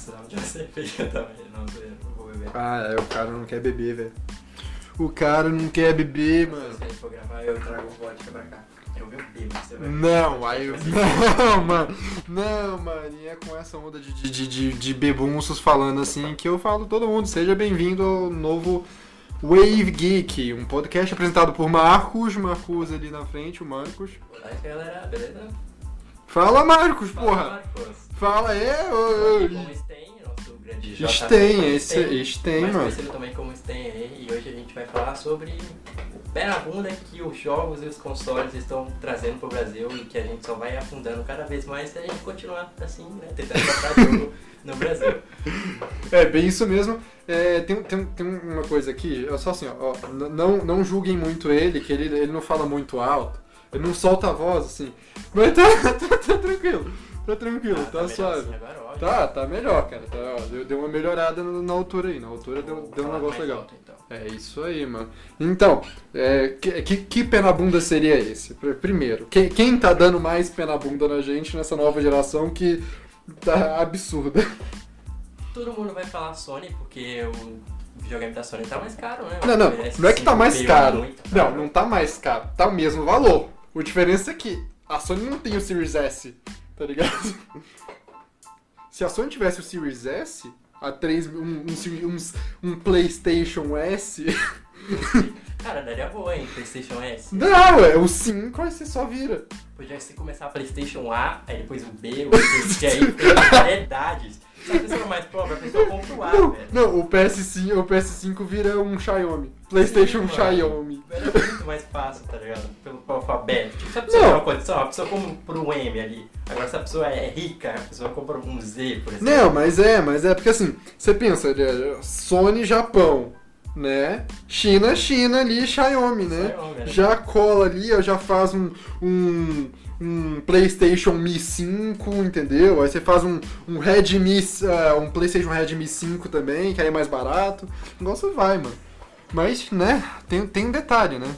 precisava de uma cerveja também. Não, não vou beber. Ah, é, o cara não quer beber, velho. O cara não quer beber, mano. Se a gente for gravar, eu trago vodka pra cá. Eu bebo, você vai Não, aí eu. Não, mano. Não, mano. E é com essa onda de, de, de, de bebunços falando assim que eu falo todo mundo. Seja bem-vindo ao novo Wave Geek, um podcast apresentado por Marcos. Marcos ali na frente, o Marcos. Olá, galera, beleza? Fala, Marcos, Fala, porra. Marcos. Fala, é. ô, ô, Grande JP. Sten, esse Sten, mais mano. conhecido também como Sten aí, e hoje a gente vai falar sobre o pé na bunda que os jogos e os consoles estão trazendo pro Brasil e que a gente só vai afundando cada vez mais se a gente continuar assim, né, tentando comprar jogo no Brasil. É, bem isso mesmo. É, tem, tem, tem uma coisa aqui, é só assim, ó, não, não julguem muito ele, que ele, ele não fala muito alto, ele não solta a voz, assim. Mas tá, tá, tá tranquilo, tá tranquilo, Ah, tá, melhor suave. assim agora, ó, Tá, tá melhor, cara. Tá, ó, deu, deu uma melhorada na, altura aí, na altura deu, deu um falar negócio legal. alto, então. É isso aí, mano. Então, é, que, que, que pé na bunda seria esse? Pr- Primeiro, quem, quem tá dando mais pé na bunda na gente nessa nova geração que tá absurda? Todo mundo vai falar Sony porque o videogame da Sony tá mais caro, né? Não, não, O PS5 não é que tá mais veio caro. Não, não tá mais caro. Tá o mesmo valor. A diferença é que a Sony não tem o Series S, tá ligado? Se a Sony tivesse o Series S, a 3, um, um, uns- um PlayStation S. Cara, daria boa, hein? PlayStation S. Não, é o 5, aí você só vira. Podia ser começar a PlayStation A, aí depois o B, o C, que aí tem variedades. Se a pessoa mais pobre, a pessoa compra o A, Não, velho. não, o PS5, o PS5 vira um Xiaomi. PlayStation Sim. Xiaomi. Era muito mais fácil, tá ligado? Tipo, se a pessoa tem uma condição, a pessoa compra um M ali. Agora, se a pessoa é rica, a pessoa compra um Z, por exemplo. Não, mas é, mas é porque assim, você pensa, é, Sony Japão, né? China, China ali, Xiaomi, né? Xiaomi, né? Já cola ali, ó, já faz um, um, um PlayStation Mi 5, entendeu? Aí você faz um, um Redmi, ah, um PlayStation Redmi 5 também, que aí é mais barato. O negócio vai, mano. Mas, né, tem, tem um detalhe, né?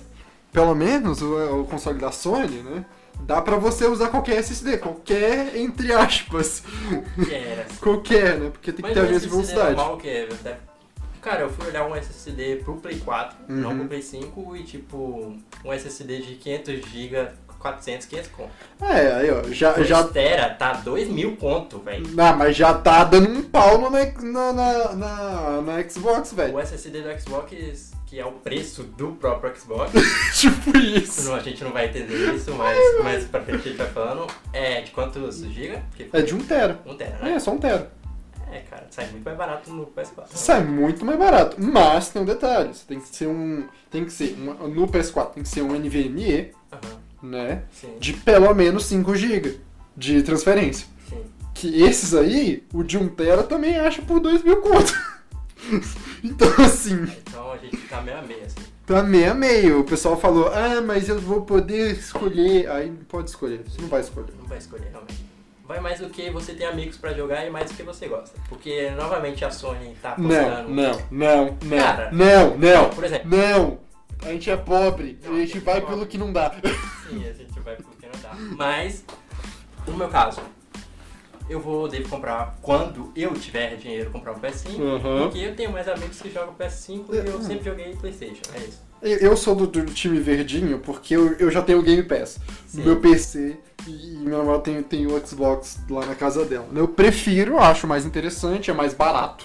Pelo menos o, o console da Sony, né? Dá pra você usar qualquer SSD, qualquer, entre aspas. Que era. Qualquer, né? Porque tem que Mas ter a mesma velocidade. normal que é? Cara, eu fui olhar um SSD pro Play 4, não Uhum. pro Play 5, e tipo, um SSD de 500GB, 400, 500 conto. É, aí ó, já, já tera tá 2 mil conto, velho. Ah, mas já tá dando um pau no, na, na, na, na Xbox, velho. O SSD do Xbox, que é o preço do próprio Xbox, tipo isso. não, a gente não vai entender isso, mas mais pra frente a gente vai falando, é de quantos GB? Porque É de um tera. um tera, né? É, só um tera. É, cara, sai muito mais barato no PS4. Sai muito mais barato. Mas tem um detalhe. Tem que ser um. Tem que ser. um- no PS4 tem que ser um NVMe, Aham, né? sim, De pelo menos 5 GB de transferência. sim. Que esses aí, o de 1 tera também acha por 2 mil conto. então assim. Então a gente tá meio a meio, assim. Tá meio a meio. O pessoal falou, ah, mas eu vou poder escolher. Aí não pode escolher, você não vai escolher. Não vai escolher, realmente. Vai mais do que você tem amigos pra jogar e mais do que você gosta. Porque, novamente, a Sony tá Não, apostando... não, não, não, Cara, não, não, Por exemplo, não. A gente é pobre, Não, a gente vai não. pelo que não dá. sim, a gente vai pro que não dá. Mas, no meu caso, eu vou devo comprar quando eu tiver dinheiro comprar um PS5. Uhum. Porque eu tenho mais amigos que jogam PS5 e eu sempre joguei Playstation, é isso. Eu sou do, do time verdinho porque eu, eu já tenho o Game Pass Sim. no meu PC e minha namorada tem, tem o Xbox lá na casa dela. Eu prefiro, acho mais interessante, é mais barato,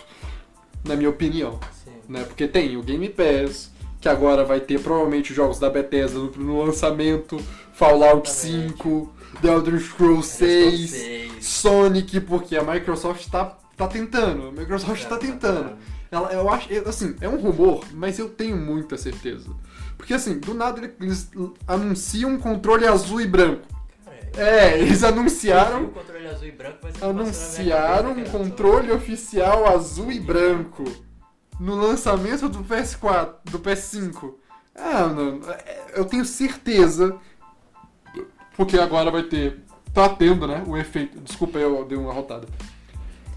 na minha opinião. Sim. né? Porque tem o Game Pass, que agora vai ter provavelmente os jogos da Bethesda no, no lançamento, Fallout Exatamente. 5, The Elder Scrolls 6, Seis. Sonic, porque a Microsoft tá, tá tentando, a Microsoft tá tentando. Ela, eu acho, assim, é um rumor, mas eu tenho muita certeza. Porque assim, do nada eles anunciam um controle azul e branco. É, eles O anunciaram, controle azul e branco vai ser anunciaram um controle oficial azul e branco no lançamento do PS4, do PS5. Ah, mano, é, eu tenho certeza, porque agora vai ter, tá tendo, né, o efeito, desculpa eu dei uma rotada.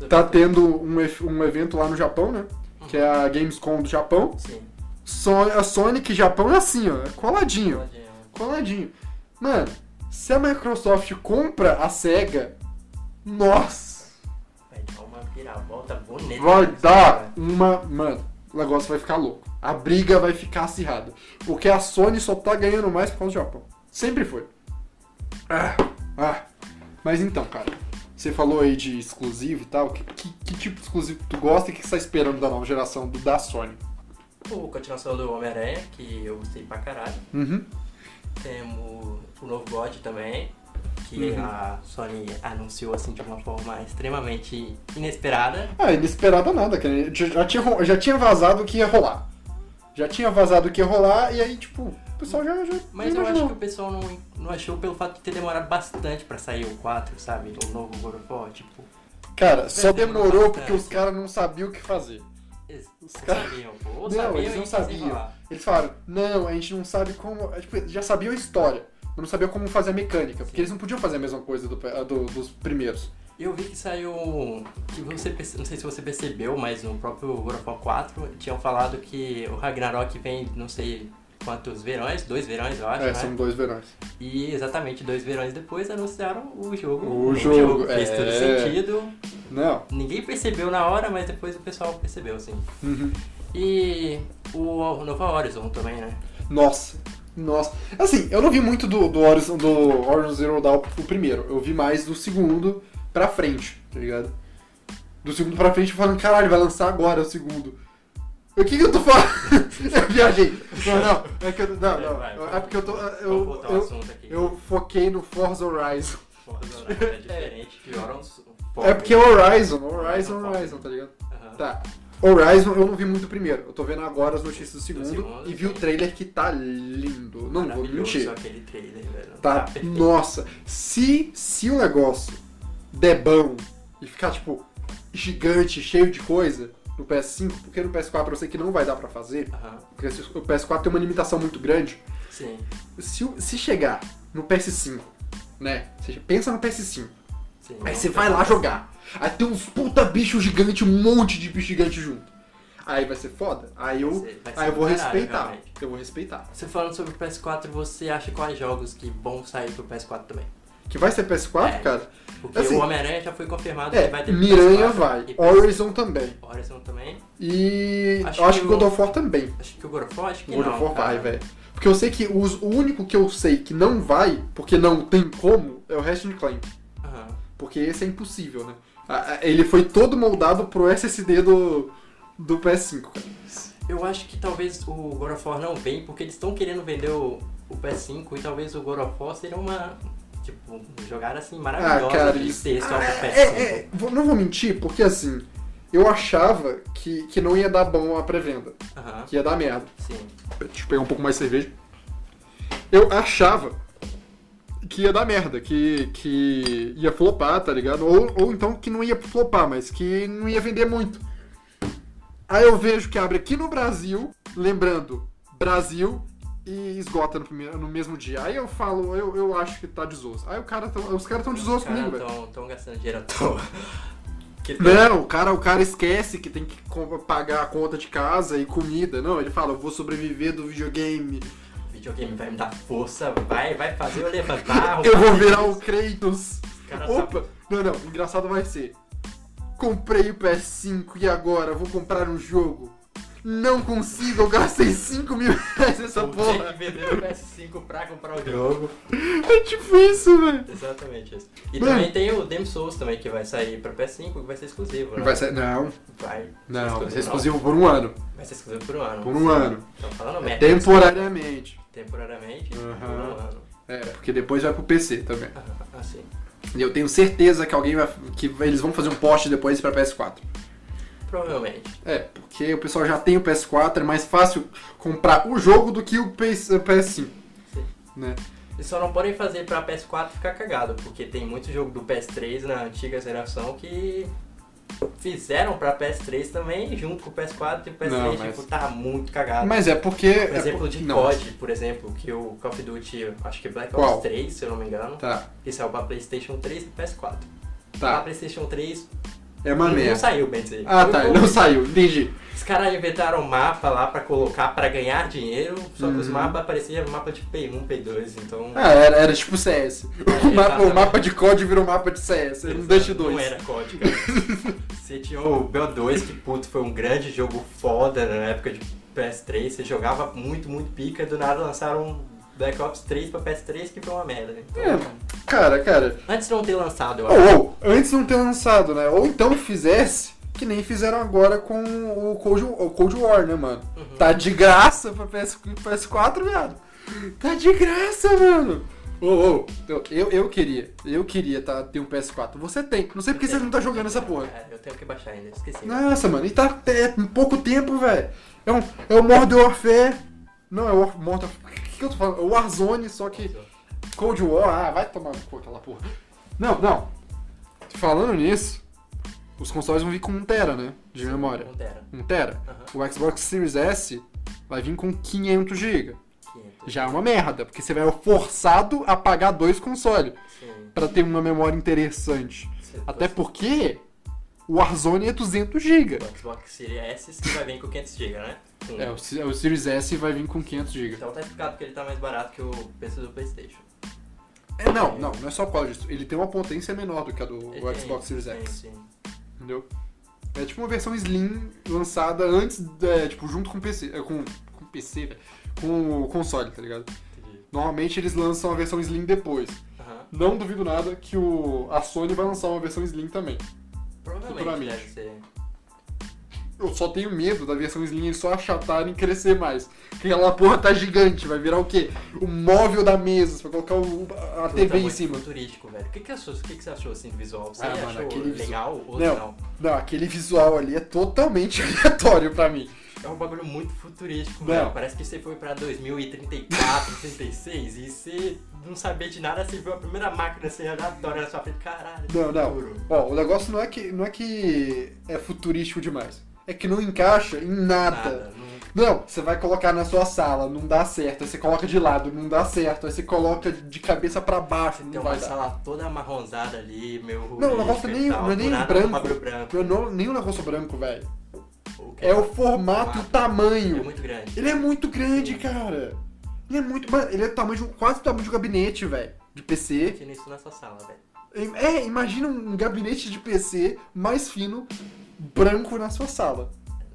Tá tendo um, um evento lá no Japão, né, que é a Gamescom do Japão. Sim. So, a Sonic Japão é assim, ó, é coladinho, Coladinho. coladinho. Mano, se a Microsoft compra a SEGA, nossa, Vai dar uma reviravolta bonita. Vai dar uma. Mano, o negócio vai ficar louco. A briga vai ficar acirrada. Porque a Sony só tá ganhando mais por causa do Japão. Sempre foi. Ah, ah. Mas então, cara. Você falou aí de exclusivo e tal. Que, que, que tipo de exclusivo tu gosta e que você tá esperando da nova geração do, da Sony? O continuação do Homem-Aranha, que eu gostei pra caralho. Uhum. Temos o novo God também, que Uhum. a Sony anunciou assim de uma forma extremamente inesperada. Ah, inesperado nada, cara. Já, já tinha, já tinha vazado que ia rolar. Já tinha vazado que ia rolar e aí, tipo, o pessoal já. já Mas eu acho que o pessoal não, não achou pelo fato de ter demorado bastante pra sair o 4, sabe? O novo God of War, tipo. Cara, só Perdemos demorou porque os caras não sabiam o que fazer. Eles Os caras- Não, sabiam eles não sabiam. Eles falaram, não, a gente não sabe como. é, tipo, já sabiam a história, mas não sabiam como fazer a mecânica, porque Sim. eles não podiam fazer a mesma coisa do- do- dos primeiros. Eu vi que saiu. que você não sei se você percebeu, mas no próprio God of War 4 tinham falado que o Ragnarok vem não sei quantos verões, dois verões eu acho, É, né? são dois verões. E exatamente dois verões depois anunciaram o jogo. O jogo, Fez é. todo sentido. Não. Ninguém percebeu na hora, mas depois o pessoal percebeu, assim. Uhum. E o Nova Horizon também, né? Nossa. Nossa. Assim, eu não vi muito do, do, Horizon, do Horizon Zero Dawn o primeiro. Eu vi mais do segundo pra frente, tá ligado? Do segundo pra frente falando, caralho, vai lançar agora o segundo. O que que eu tô falando? eu viajei. Não, não. É que eu, não, não. vai, é porque eu tô. Eu, eu, eu foquei no Forza Horizon. Forza Horizon é diferente de Horizon. É porque é Horizon, Horizon, Horizon, tá ligado? Tá. Horizon eu não vi muito primeiro. Eu tô vendo agora as notícias do segundo, segundo, e vi o sim. trailer que tá lindo. Não vou mentir. aquele trailer, velho. Tá, perfeito. nossa. Se, se o negócio der bom e ficar, tipo, gigante, cheio de coisa no PS5, porque no PS4 eu sei que não vai dar pra fazer, Aham. porque o PS4 tem uma limitação muito grande. Sim. Se, se chegar no PS5, né? Você pensa no PS5. sim. Aí você vai lá jogar. Aí tem uns puta bicho gigante, um monte de bicho gigante junto. Aí vai ser foda. Aí eu, Vai ser- vai ser aí eu vou caralho, respeitar. realmente. Eu vou respeitar. Você falando sobre o PS4, você acha quais jogos que vão sair pro PS4 também? Que vai ser PS4, É. cara? Porque Assim, o Homem-Aranha já foi confirmado É, que vai ter Miranha PS4 vai. Horizon também. Horizon também. E Acho eu acho que que God o- of War também. Acho que o God of War, acho que God não, of War cara. vai, velho. Porque eu sei que os- o único que eu sei que não vai, porque não tem como, é o Ratchet Clank. Aham. Porque esse é impossível, né? Ele foi todo moldado pro SSD do, do PS5, cara. Eu acho que talvez o God of War não vem porque eles estão querendo vender o, o PS5 e talvez o God of War seria uma. Tipo, jogada assim maravilhosa Ah, cara, isso... só Ah, é, PS5. é, é, não vou mentir, porque assim, eu achava que, que não ia dar bom a pré-venda, que ia dar merda. sim. Deixa eu pegar um pouco mais de cerveja. Eu achava que ia dar merda, que, que ia flopar, tá ligado? Ou, ou então que não ia flopar, mas que não ia vender muito. Aí eu vejo que abre aqui no Brasil, lembrando, Brasil, e esgota no, primeiro, no mesmo dia. Aí eu falo, eu, eu acho que tá desosso. Aí o cara tão- os caras estão Os desosso caras comigo, velho. tão, tão gastando dinheiro à toa. Tão- Não, o cara, o cara esquece que tem que pagar a conta de casa e comida. Não, ele fala, eu vou sobreviver do videogame. videogame vai me dar força, vai, vai fazer eu levantar. Eu vou virar o. Kratos. Opa! Não, não, engraçado vai ser. Comprei o PS5 e agora vou comprar um jogo. Não consigo, eu gastei 5 mil reais nessa ter porra. que vender o PS5 pra comprar o jogo. É tipo isso, velho. Exatamente isso. E Mano. também tem o Demon Souls também, que vai sair pra PS5, que vai ser exclusivo, né? Vai ser. Não, Vai. não, vai ser não. exclusivo por um ano. Vai ser exclusivo por um ano. Por um ano. Estão falando É temporariamente. Temporariamente, Aham. por um ano. É, porque depois vai pro PC também. Ah, Assim. E eu tenho certeza que alguém vai. que eles vão fazer um post depois pra PS4. Provavelmente. É, porque o pessoal já tem o PS4, é mais fácil comprar o jogo do que o PS, o PS5. Sim. Né? E só não podem fazer pra PS4 ficar cagado, porque tem muito jogo do PS3 na antiga geração que fizeram pra PS3 também, junto com o PS4 e o PS3, Não, mas- tipo, tá muito cagado. Mas é porque. Por exemplo, de não, COD, por exemplo, que o Call of Duty, acho que Black Ops Qual? 3, se eu não me engano, Tá, que saiu pra Playstation 3 e PS4. Pra tá. Playstation 3 É uma não, não merda. saiu, bem dizer. Ah, tá, não saiu, entendi. Os caras inventaram um mapa lá pra colocar pra ganhar dinheiro, só que os Uhum. mapas pareciam mapa de P1, P2, então. Ah, era, era tipo CS. O mapa, o mapa de COD virou mapa de CS, era um Dust 2. Não era COD, cara. Você tinha o BO2, que puto, foi um grande jogo foda na época de PS3. Você jogava muito, muito pica, e do nada lançaram Black Ops 3 pra PS3, que foi uma merda. Então, É, cara, cara. Antes de não ter lançado, eu acho. Ou, ou, antes não ter lançado, né? Ou então fizesse, que nem fizeram agora com o Cold, o Cold War, né, mano? Uhum. Tá de graça pra PS, PS4, viado. Tá de graça, mano. Ô, ô, eu, eu, eu queria, eu queria tá, ter um PS4. Você tem. Não sei porque você não tá jogando essa porra. É, eu tenho que baixar ainda, esqueci. Nossa, mano, e tá é, pouco tempo, velho. É, um, é o Modern Warfare. Não, é o War- Modern O que, que eu tô falando? É Warzone, só que. Cold War, ah, vai tomar cu aquela porra. Não, não. Falando nisso, os consoles vão vir com 1 tera, né? De memória. Um tera. 1 tera. Aham. O Xbox Series S vai vir com 500 GB. 500. Já é uma merda, porque você vai forçado a pagar dois consoles Sim. pra ter uma memória interessante. Você- Até porque o Warzone é 200 GB. O Xbox Series S vai vir com 500 GB, né? É, o, Se- o Series S vai vir com 500 GB. Então tá explicado que ele tá mais barato que o preço do Playstation. É, não, não, não é só por causa disso. Ele tem uma potência menor do que a do Ele tem- Xbox Series sim, X. sim. Entendeu? É tipo uma versão Slim lançada antes, é, tipo, junto com o PC. é, com, com PC, velho. Com o console, tá ligado? Entendi. Normalmente eles lançam a versão Slim depois. Não duvido nada que o, a Sony vai lançar uma versão Slim também. Provavelmente deve ser. Eu só tenho medo da versão Slim eles só achatarem e crescer mais. Porque aquela porra tá gigante, vai virar o quê? O móvel da mesa, você vai colocar o- a Puta, TV em cima. futurístico, velho. O que, que, achou, o que, que você achou assim do visual? Você Ah, mano, achou visual- legal ou Não. não? Não, aquele visual ali é totalmente aleatório pra mim. É um bagulho muito futurístico, Não. velho. Parece que você foi pra 2034, 36 e você não sabia de nada, você viu a primeira máquina assim aleatória na sua frente. Caralho, Não, não. futuro. Ó, o negócio não é que não é que é futurístico demais. É que não encaixa em nada. Nada. Não... Não, você vai colocar na sua sala, não dá certo. Aí você coloca de lado, não dá certo. Aí você coloca de cabeça pra baixo, Tem não uma vai dar. sala toda amarronzada ali, meu Não, o negócio nem- não é nem branco. um branco. Não nem o negócio branco, velho. O É o formato o É tamanho. muito grande. Ele é muito grande, cara. Ele é muito. Mano, ele é tamanho quase do tamanho de um gabinete, velho. De PC. Imagina isso na sua sala, velho. É, imagina um gabinete de PC mais fino, branco na sua sala.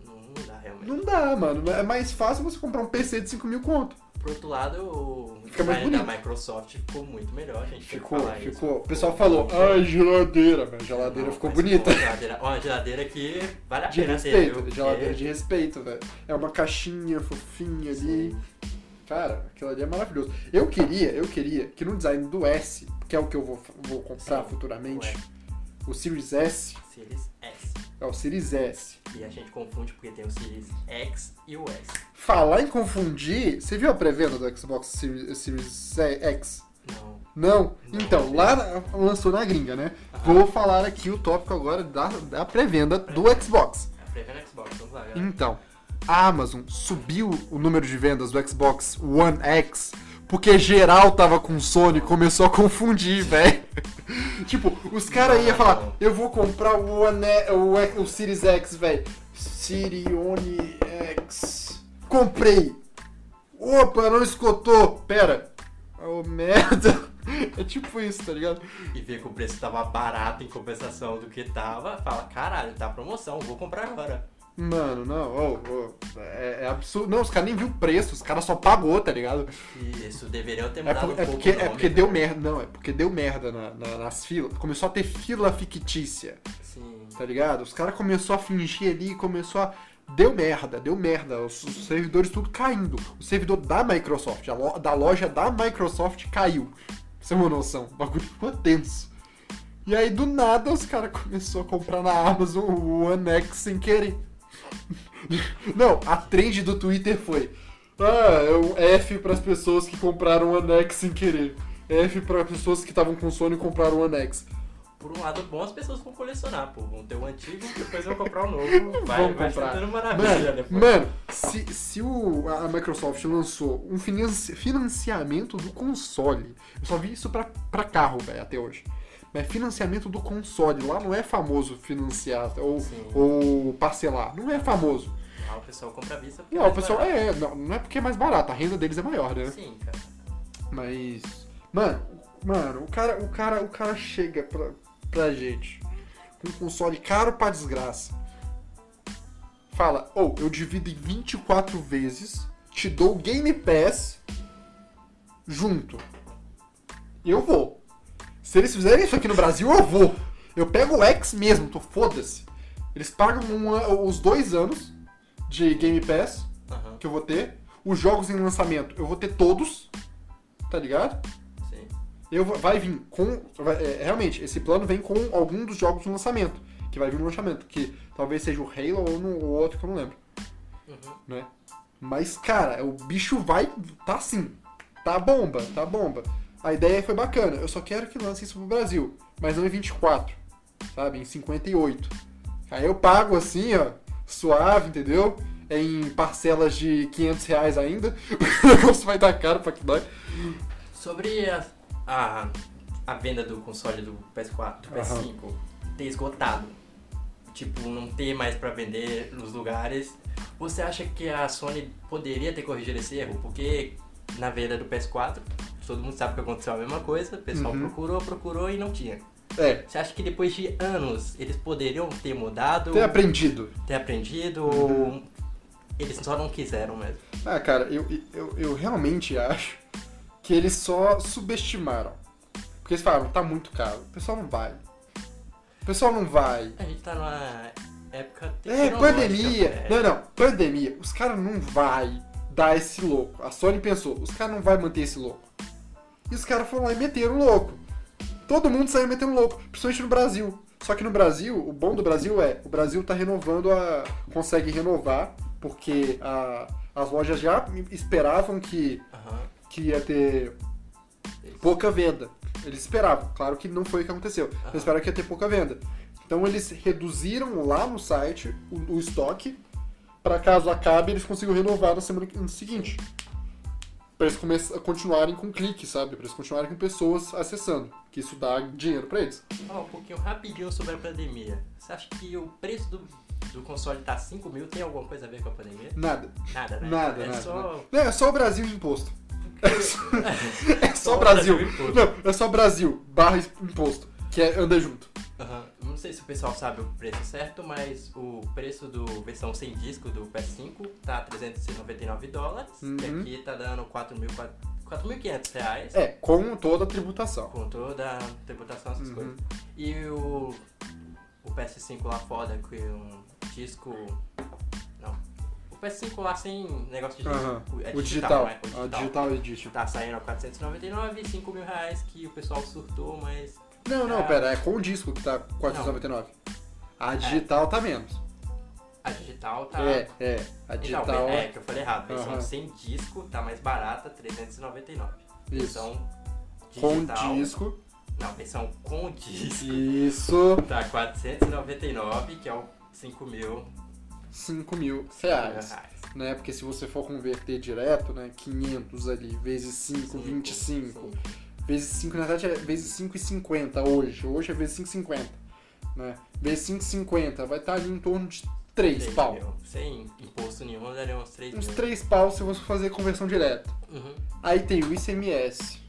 Não dá realmente. Não dá, mano. É mais fácil você comprar um PC de 5 mil conto. Por outro lado, o Fica mais design da bonito. Microsoft ficou muito melhor, a gente tem que Ficou, falar isso. ficou. O pessoal falou, ai, geladeira, velho. Geladeira Não, ficou mas bonita. Geladeira, uma geladeira que vale a De pena ter, respeito, viu? geladeira Porque- de respeito, velho. É uma caixinha fofinha ali. Cara, aquilo ali é maravilhoso. Eu queria, eu queria que no design do S, que é o que eu vou, vou comprar Sim, futuramente, o Series S, Series S. é o Series S. E a gente confunde porque tem o Series X e o S. Falar em confundir, você viu a pré-venda do Xbox Series, Series X? Não. Não? Não, então, lá lançou na gringa, né? Vou falar aqui o tópico agora da, da pré-venda do Xbox. É a pré-venda Xbox, vamos lá, galera. Então, a Amazon subiu o número de vendas do Xbox One X porque geral tava com Sony e começou a confundir, velho. tipo, os caras iam falar, eu vou comprar o, One, o, o Series X, velho. Sirione X. Comprei. Opa, não escutou. Pera. Oh, merda. É tipo isso, tá ligado? E ver que o preço tava barato em compensação do que tava, fala, caralho, tá promoção, vou comprar agora. Mano, não, ô, ô, é, é absurdo. Não, os caras nem viu o preço, os caras só pagou, tá ligado? Isso deveriam ter É, mudado por- um é pouco porque, o é porque deu né? merda. Não, é porque deu merda na- na- nas filas. Começou a ter fila fictícia, Sim. tá ligado? Os caras começou a fingir ali, começou a. Deu merda, deu merda. Os, os servidores tudo caindo. O servidor da Microsoft, lo- da loja da Microsoft caiu. Pra você ter uma noção. O bagulho ficou tenso. E aí, do nada, os caras começaram a comprar na Amazon o One X sem querer. Não, a trend do Twitter foi. Ah, é o F para as pessoas que compraram o One X sem querer. F para pessoas que estavam com sono e compraram o One X. Por um lado bom, as pessoas vão colecionar, pô. Vão ter o antigo, depois vão comprar o novo. Vai, Vão vai comprar. maravilha Mano, depois. mano se, se o, a Microsoft lançou um financi- financiamento do console, eu só vi isso pra, pra carro, velho, até hoje. Mas financiamento do console, lá não é famoso financiar ou, Sim. ou parcelar. Não é famoso. Ah, o pessoal compra à vista porque Não, é o pessoal barato. é, não, não é porque é mais barato, a renda deles é maior, né? Sim, cara. Mas. Mano, mano, o cara, o cara, o cara chega pra, pra gente um console caro pra desgraça, fala, ou eu divido em 24 vezes, te dou o Game Pass junto. Eu vou. Se eles fizerem isso aqui no Brasil, eu vou. Eu pego o X mesmo, tô foda-se. Eles pagam um- os dois anos de Game Pass Aham, que eu vou ter. Os jogos em lançamento eu vou ter todos. Tá ligado? sim. Eu vai vir com. vai- é, realmente, esse plano vem com algum dos jogos no lançamento. Que vai vir no lançamento. Que talvez seja o Halo ou no ou outro que eu não lembro. Uhum. Né? Mas, cara, o bicho vai. Tá assim. Tá bomba, tá bomba. A ideia foi bacana. Eu só quero que lance isso pro Brasil. Mas não em 24. Sabe? Em 58. Aí eu pago assim, ó. Suave, entendeu? É em parcelas de 500 reais ainda. o negócio vai dar caro pra que dói. Sobre a, a, a venda do console do PS4, do Aham. PS5 ter esgotado, tipo, não ter mais pra vender nos lugares, você acha que a Sony poderia ter corrigido esse erro? Porque na venda do PS4, todo mundo sabe que aconteceu a mesma coisa, o pessoal Uhum. procurou, procurou e não tinha. É, Você acha que depois de anos eles poderiam ter mudado, ter aprendido. ter aprendido, Uhum. ou eles só não quiseram mesmo? Ah, cara, eu, eu, eu realmente acho que eles só subestimaram. Porque eles falaram, tá muito caro. O pessoal não vai. O pessoal não vai. A gente tá numa época É, pandemia. é. Não, não, pandemia. Os caras não vai dar esse louco. A Sony pensou, os caras não vai manter esse louco. E os caras foram lá e meteram louco. Todo mundo saiu metendo louco, principalmente no Brasil. Só que no Brasil, o bom do Brasil é, o Brasil tá renovando a. consegue renovar, porque a- as lojas já esperavam que Aham. que ia ter pouca venda. Eles esperavam, claro que não foi o que aconteceu. Aham. Eles esperavam que ia ter pouca venda. Então eles reduziram lá no site o, o estoque para caso acabe eles consigam renovar na semana seguinte. Pra eles continuarem com clique, sabe? Pra eles continuarem com pessoas acessando. Que isso dá dinheiro pra eles. Falar um pouquinho rapidinho sobre a pandemia. Você acha que o preço do, do console tá 5 mil tem alguma coisa a ver com a pandemia? Nada. Nada, né? Nada, é nada. Só... nada. É só o Brasil e imposto. É só Só o Brasil. Brasil. Não, é só Brasil, barra imposto. Que é, anda junto. Aham. Não sei se o pessoal sabe o preço certo, mas o preço do versão sem disco do PS5 tá 399 dólares, Uhum. que aqui tá dando 4.400 4.500 reais. É, com toda a tributação. Com toda a tributação, essas Uhum. coisas. E o, o PS5 lá fora, com um disco. Não. O PS5 lá sem negócio de disco. É O digital. né? O A digital edition. Tá saindo a 499 e 5 mil reais que o pessoal surtou, mas. Não, não, Ah. pera, é com o disco que tá 499. A digital tá menos. A digital tá. É, é. A Então, digital. é, que eu falei errado. Versão Aham. sem disco tá mais barata, 399. Isso. Versão Com digital. disco. Não, versão com disco. Isso. Tá 499, que é o 5 mil 5 mil reais. reais. Né? Porque se você for converter direto, né? 500 ali, vezes 5, Cinco, 25. sim. Vezes 5, na verdade, é vezes 5,50 hoje. Hoje é vezes 5,50. Né? Vezes 5,50 vai estar ali em torno de 3 3 pau. mil. Sem imposto nenhum, daria uns 3 Uns mil. 3 pau se você fazer conversão direta. Uhum. Aí tem o ICMS.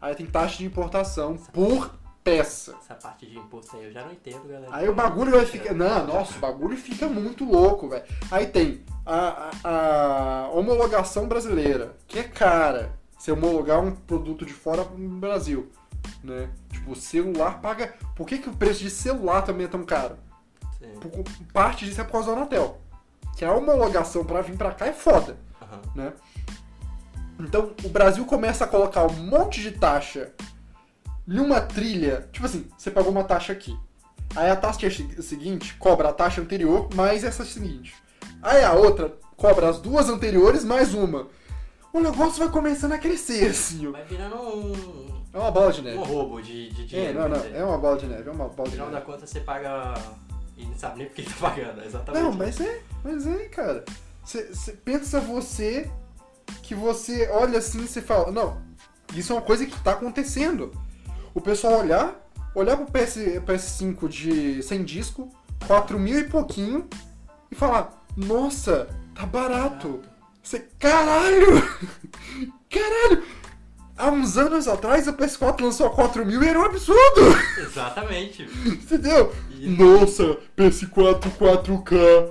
Aí tem taxa de importação por peça. Essa parte de imposto aí eu já não entendo, galera. Aí o bagulho vai ficar. Não, nossa, o bagulho fica muito louco, velho. Aí tem a, a- a homologação brasileira, que é cara. Você homologar um produto de fora no Brasil. Né? Tipo, o celular paga. Por que, que o preço de celular também é tão caro? Por- parte disso é por causa da Anatel. Que a homologação pra vir pra cá é foda. Aham. né? Então o Brasil começa a colocar um monte de taxa numa trilha. Tipo assim, você pagou uma taxa aqui. Aí a taxa se- seguinte cobra a taxa anterior mais essa seguinte. Aí a outra cobra as duas anteriores mais uma. O negócio vai começando a crescer, assim. Vai virando um, É uma bola de um neve. roubo de, de É, dinheiro. não, quer não. dizer. É uma bola de neve. É uma bola No de final da neve. conta você paga e não sabe nem por que tá pagando, é exatamente. Não, mas é, mas é, cara. Você pensa você que você olha assim e você fala, não, isso é uma coisa que tá acontecendo. O pessoal olhar, olhar pro PS, PS5 de sem disco, 4 mil e pouquinho, e falar, nossa, tá barato. Você, caralho! Caralho! há uns anos atrás o PS4 lançou a 4 mil e era um absurdo! Exatamente. Entendeu? E- Nossa, PS4 4K.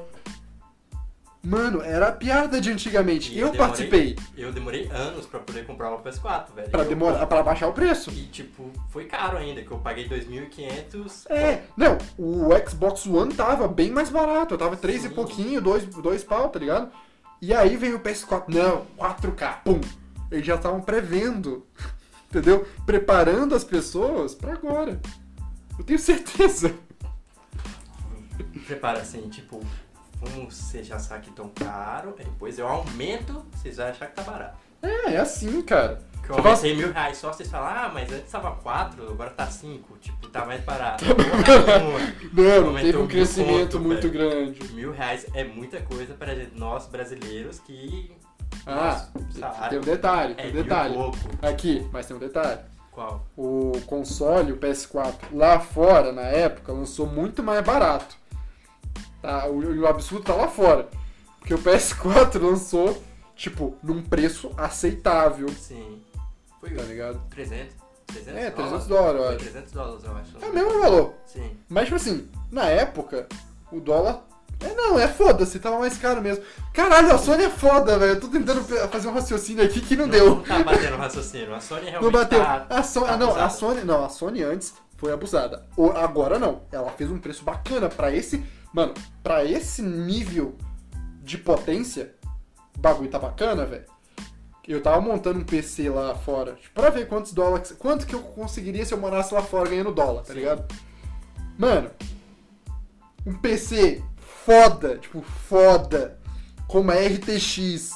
Mano, era a piada de antigamente. E eu demorei- participei Eu demorei anos pra poder comprar uma PS4, velho. pra, Eu- demorar, pra baixar o preço. E, tipo, foi caro ainda, que eu paguei 2.500. É, não, o Xbox One tava bem mais barato, tava 3 e pouquinho, 2 dois, dois pau, tá ligado? E aí vem o PS4, não, 4K, pum. Eles já estavam prevendo, entendeu? Preparando as pessoas pra agora. Eu tenho certeza. Prepara assim, tipo, vamos, vocês já sabem que tão caro, depois eu aumento, vocês vão achar que tá barato. É, é assim, cara. Que eu fala- mil reais só, vocês falam, ah, mas antes tava 4, agora tá 5, tipo, tá mais barato. Não Aumentou teve um crescimento muito velho. grande. Mil reais é muita coisa para nós brasileiros que. Ah, salário tem um detalhe, tem é um detalhe. Aqui, mas tem um detalhe. Qual? o console, o PS4, lá fora, na época, lançou muito mais barato. Tá? O, o absurdo tá lá fora. Porque o PS4 lançou, tipo, num preço aceitável, Sim. Foi tá ligado? 300? 300 É, 300 dólares, eu acho. 300 dólares, eu acho. É o mesmo valor. Sim. Mas, tipo assim, na época, o dólar. É, não, é foda-se, tava mais caro mesmo. Caralho, a Sony é foda, velho. Eu tô tentando fazer um raciocínio aqui que não, deu. Não tá batendo raciocínio. A Sony realmente Não bateu. tá. A Sony, tá não, a abusada. Sony, não, a Sony antes foi abusada. O- agora não. Ela fez um preço bacana pra esse, mano, pra esse nível de potência, bagulho tá bacana, velho. Eu tava montando um PC lá fora, tipo, pra ver quantos dólares, quanto que eu conseguiria se eu morasse lá fora ganhando dólar, tá Sim. ligado? Mano, um PC foda, tipo, foda, como a RTX,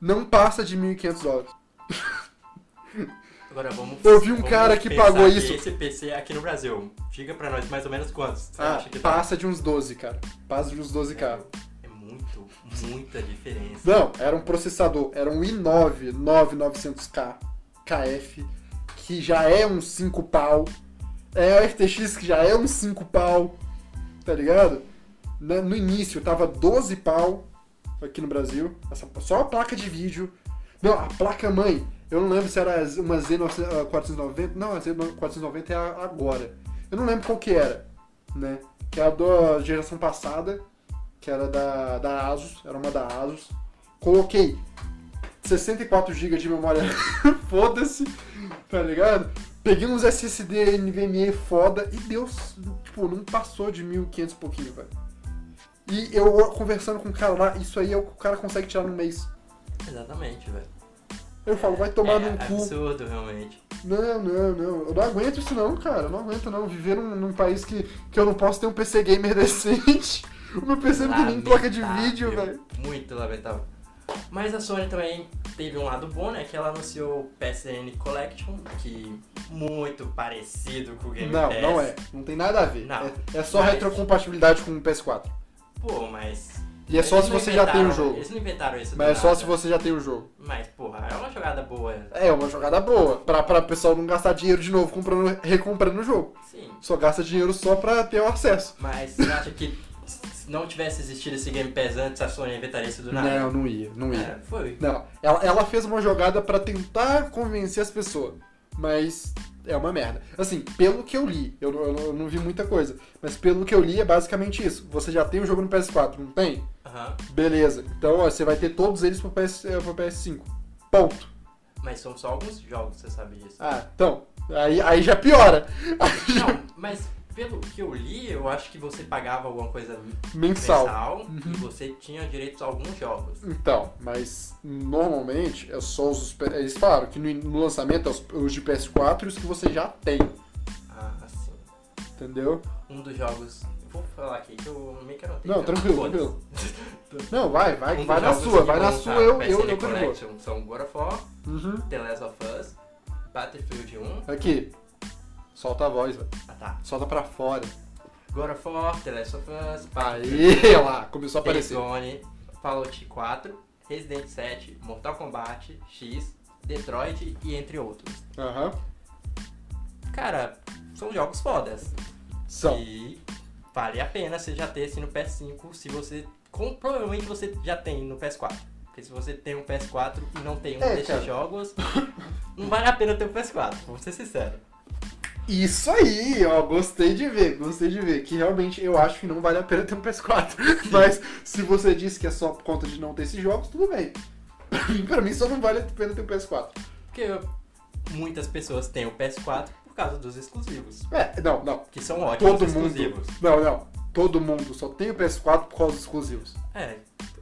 não passa de 1.500 dólares. Agora vamos. Eu vi um vamos cara que pagou isso. Esse PC aqui no Brasil. Diga pra nós mais ou menos quantos. Você Ah, acha que tá? passa de uns 12, cara. Passa de uns 12k. É muito, muita diferença. Não, era um processador, era um i9 9900K KF, que já é um 5 pau. É a FTX que já é um 5 pau, tá ligado? No início tava 12 pau aqui no Brasil, essa, só a placa de vídeo. Não, a placa mãe, eu não lembro se era uma Z490, não, a Z490 é agora. Eu não lembro qual que era, né? Que é a da geração passada, que era da, da Asus, era uma da Asus. Coloquei 64 GB de memória, foda-se, tá ligado? Peguei uns SSD NVMe foda e deu, tipo, não passou de 1500 e pouquinho, velho. E eu conversando com o cara lá, isso aí é o que o cara consegue tirar no mês. Exatamente, velho. Eu falo, vai tomar é num cu. absurdo, realmente. Não, não, não. Eu não aguento isso não, cara. Eu não aguento não. Viver num, num país que, que eu não posso ter um PC gamer decente. O meu PC não tem nem placa de vídeo, velho. Muito lamentável. Mas a Sony também teve um lado bom, né? Que ela anunciou o PSN Collection, que muito parecido com o Game Não, Pass. não é. Não tem nada a ver. Não. É, é só Mas- retrocompatibilidade com o PS4. Pô, mas. E é só se não você já tem o jogo. Eles não inventaram isso Mas é só nada. se você já tem o jogo. Mas, porra, é uma jogada boa. É uma jogada boa. Pra, pra pessoal não gastar dinheiro de novo comprando, recomprando o jogo. Sim. Só gasta dinheiro só pra ter o acesso. Mas você acha que não tivesse existido esse Game Pass antes, a Sony inventaria isso do nada? Não, não ia. Não ia. É, foi. Não, ela, ela fez uma jogada pra tentar convencer as pessoas, mas é uma merda. Assim, pelo que eu li, eu, não- eu eu não vi muita coisa, mas pelo que eu li é basicamente isso. Você já tem o jogo no PS4, não tem? Aham. Beleza. Então ó, você vai ter todos eles pro, PS, eh, pro PS5. Ponto. Mas são só alguns jogos, você sabe disso. Ah, então. Aí, aí já piora. Não, mas pelo que eu li, eu acho que você pagava alguma coisa Mensal. mensal e você tinha direito a alguns jogos. Então, mas normalmente é só os. Eles falaram que no, lançamento é os, os de PS4 e os que você já tem. Ah, assim. Entendeu? Um dos jogos. Vou falar aqui que eu meio que anotei. Não, né? tranquilo, Foda-se. Não, vai, vai, Um vai na sua, vai na sua, eu, eu, eu. Collection São God of War, Uhum. The Last of Us, Battlefield 1. Aqui. Solta a voz, velho. Ah tá. Solta pra fora. God of War, The Last of Us, Aí, lá, começou a aparecer. Gone, Fallout 4, Resident 7, Mortal Kombat, X, Detroit e entre outros. Aham. Cara, são jogos fodas. São. E vale a pena você já ter esse no PS5 se você. com- provavelmente você já tem no PS4. Porque se você tem um PS4 e não tem um É, desses cara. jogos, não vale a pena ter um PS4, vamos ser sinceros. Isso aí, ó, gostei de ver, gostei de ver. Que realmente eu acho que não vale a pena ter um PS4. Mas se você disse que é só por conta de não ter esses jogos, tudo bem. pra mim só não vale a pena ter um PS4. Porque muitas pessoas têm o PS4 por causa dos exclusivos, É, não, não. que são ótimos Todo mundo. exclusivos. Não, não. Todo mundo só tem o PS4 por causa dos exclusivos. É,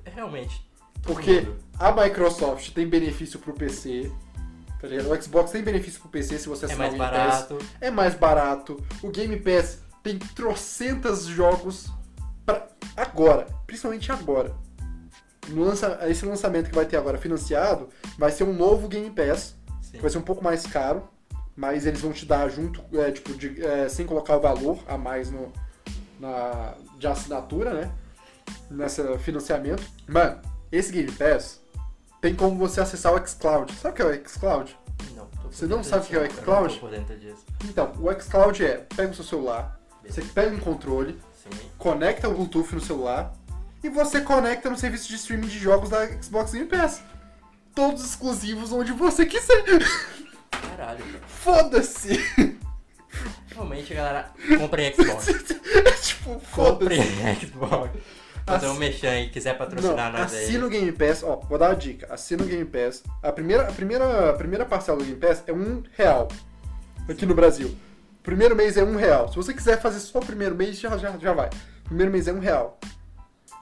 realmente. Porque mundo. a Microsoft tem benefício pro PC. Tá ligado? O Xbox tem benefício pro PC se você é assinar mais o Game Pass. barato. É mais barato. O Game Pass tem trocentas jogos pra agora, principalmente agora. No lança, esse lançamento que vai ter agora financiado vai ser um novo Game Pass, Sim. que vai ser um pouco mais caro, mas eles vão te dar junto, é, tipo, de- é, sem colocar o valor a mais no, na, de assinatura, né? Nesse financiamento. Mano, esse Game Pass tem como você acessar o xCloud. Sabe o que é o xCloud? Não, Você não sabe o que é o xCloud? Não por dentro disso. Então, o xCloud é, pega o seu celular, você pega um controle, Sim. conecta o Bluetooth no celular e você conecta no serviço de streaming de jogos da Xbox Game Pass. Todos exclusivos onde você quiser. Caralho, cara. Foda-se. Realmente, galera, comprem Xbox. É tipo, comprem foda-se. Xbox. Fazer um Assi- mexer aí, quiser Não, patrocinar nós aí. assina o Game Pass, ó, vou dar uma dica. Assina o Game Pass. A primeira, a primeira, a primeira parcela do Game Pass é um real aqui no Brasil. Primeiro mês é um real. Se você quiser fazer só o primeiro mês, já, já, já vai. Primeiro mês é um real.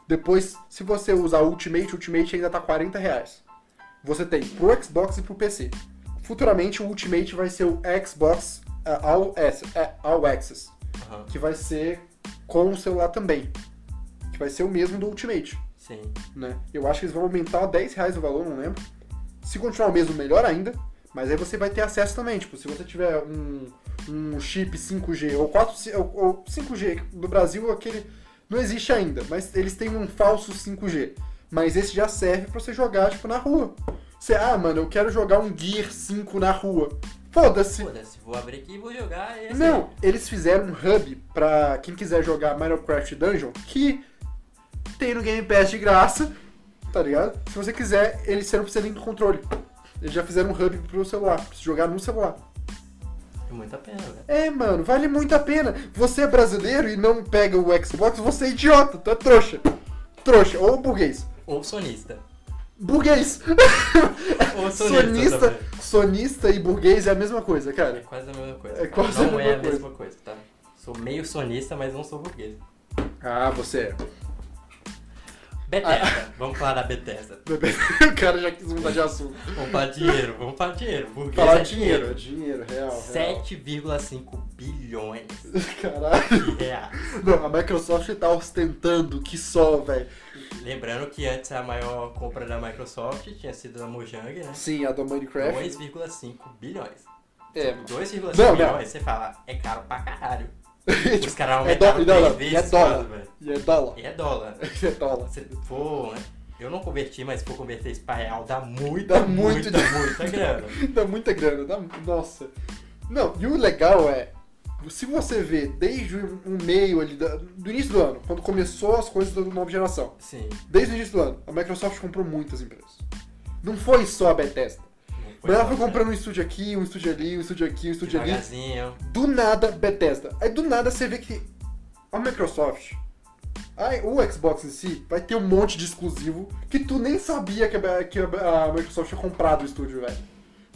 Depois, se você usar Ultimate, o Ultimate ainda tá 40 reais. Você tem pro Xbox e pro PC. Futuramente o Ultimate vai ser o Xbox uh, All, Access, uh, All Access, Aham, que vai ser com o celular também. Que vai ser o mesmo do Ultimate Sim. né? Eu acho que eles vão aumentar 10 reais o valor, não lembro. Se continuar o mesmo, melhor ainda. Mas aí você vai ter acesso também. Tipo, se você tiver um, um chip 5G ou, 4, ou, ou 5G, no Brasil aquele não existe ainda, mas eles têm um falso 5G. Mas esse já serve pra você jogar, tipo, na rua. Você, ah, mano, eu quero jogar um Gear 5 na rua. Foda-se. Foda-se, vou abrir aqui e vou jogar. E é Não, eles fizeram um hub pra quem quiser jogar Minecraft Dungeon, que tem no Game Pass de graça, tá ligado? Se você quiser, eles você não precisa nem do controle. Eles já fizeram um hub pro celular, pra jogar no celular. É muito a pena, velho. É, mano, vale muito a pena. Você é brasileiro e não pega o Xbox, você é idiota, tu é trouxa. Trouxa, ou burguês. Ou sonista. Burguês! Ou sonista. Sonista, sonista e burguês é a mesma coisa, É cara. quase a mesma coisa. É quase não a é a mesma mesma coisa, tá? Sou meio sonista, mas não sou burguês. Ah, você é. Bethesda. Vamos falar da Bethesda. o cara já quis mudar de assunto. Vamos falar dinheiro, vamos falar dinheiro. Burguês Falar é dinheiro, dinheiro, real. real. 7,5 bilhões Caralho. de reais. Não, a Microsoft tá ostentando que só, velho. Lembrando que antes a maior compra da Microsoft tinha sido da Mojang, né? Sim, a do Minecraft. 2,5 bilhões. É. 2,5 Não, não. bilhões, você fala, é caro pra caralho. Os caras é dó- aumentaram e dólar, três e é vezes dólar. E é dólar. E é dólar. E é dólar. Se for, né? Eu não converti, mas se for converter isso pra real, dá muita, Dá muito muita, de- muita grana. Dá muita grana, dá. Nossa. Não, e o legal é. Se você vê desde o meio ali, do início do ano, quando começou as coisas da nova geração, Sim. desde o início do ano, a Microsoft comprou muitas empresas. Não foi só a Bethesda. Mas ela foi comprando um estúdio aqui, um estúdio ali, um estúdio aqui, um estúdio ali. Do nada, Bethesda. Aí do nada você vê que a Microsoft, aí, o Xbox em si, vai ter um monte de exclusivo que tu nem sabia que a, que a- a Microsoft tinha comprado o estúdio, velho.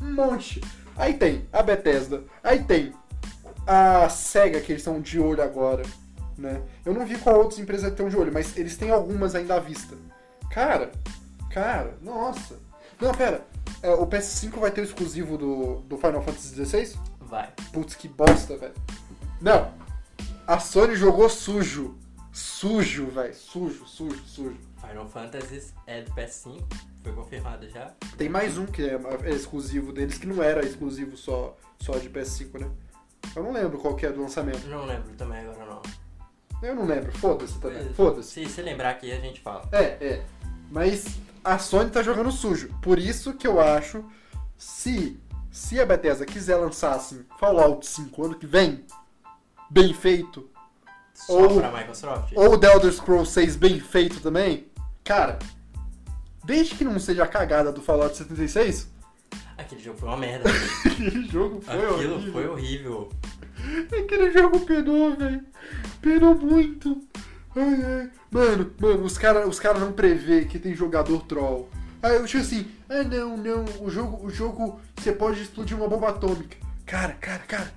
Um monte. Aí tem a Bethesda, aí tem a SEGA, que eles estão de olho agora, né? Eu não vi qual outras empresas estão de olho, mas eles têm algumas ainda à vista. Cara, cara, nossa. Não, pera. É, o PS5 vai ter o exclusivo do, do Final Fantasy XVI? Vai. Putz, que bosta, velho. Não. A Sony jogou sujo. Sujo, velho. Sujo, sujo, sujo. Final Fantasy é do PS5, foi confirmado já. Tem mais um que é, é exclusivo deles, que não era exclusivo só, só de PS5, né? Eu não lembro qual que é do lançamento. Não lembro também agora não. Eu não lembro. Foda-se também. Foda-se. Se, se lembrar aqui, a gente fala. É, é. Mas a Sony tá jogando sujo. Por isso que eu acho, se, se a Bethesda quiser lançar assim, Fallout 5 ano que vem, bem feito, Só Ou- pra Microsoft? ou The Elder Scrolls 6 bem feito também, cara, Desde que não seja a cagada do Fallout 76, Aquele jogo foi uma merda. aquele jogo foi Aquilo horrível. foi horrível. Aquele jogo penou, velho. Penou muito. Ai, ai. Mano, mano, os caras os cara não prevê que tem jogador troll. Aí eu tipo assim, ah não, não, o jogo, o jogo, você pode explodir uma bomba atômica. Cara, cara, cara,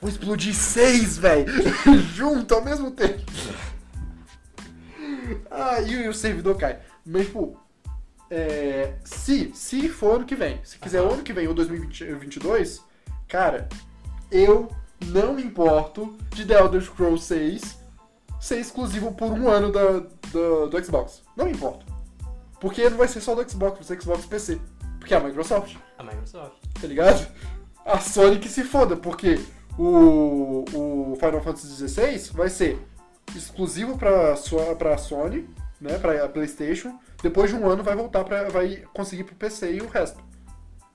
vou explodir seis, velho, junto ao mesmo tempo. Ah, e o servidor cai. Mas, tipo, é, se, se for ano que vem, se quiser ano que vem ou 2022, cara, eu não me importo de The Elder Scrolls 6 ser exclusivo por um ano da, da- do Xbox. Não me importo. Porque não vai ser só do Xbox, vai ser Xbox PC. Porque é a Microsoft, A Microsoft. tá ligado? A Sony que se foda, porque o, o Final Fantasy XVI vai ser exclusivo pra, sua, pra Sony, né, pra Playstation. Depois de um ano vai voltar pra. vai conseguir pro PC e o resto.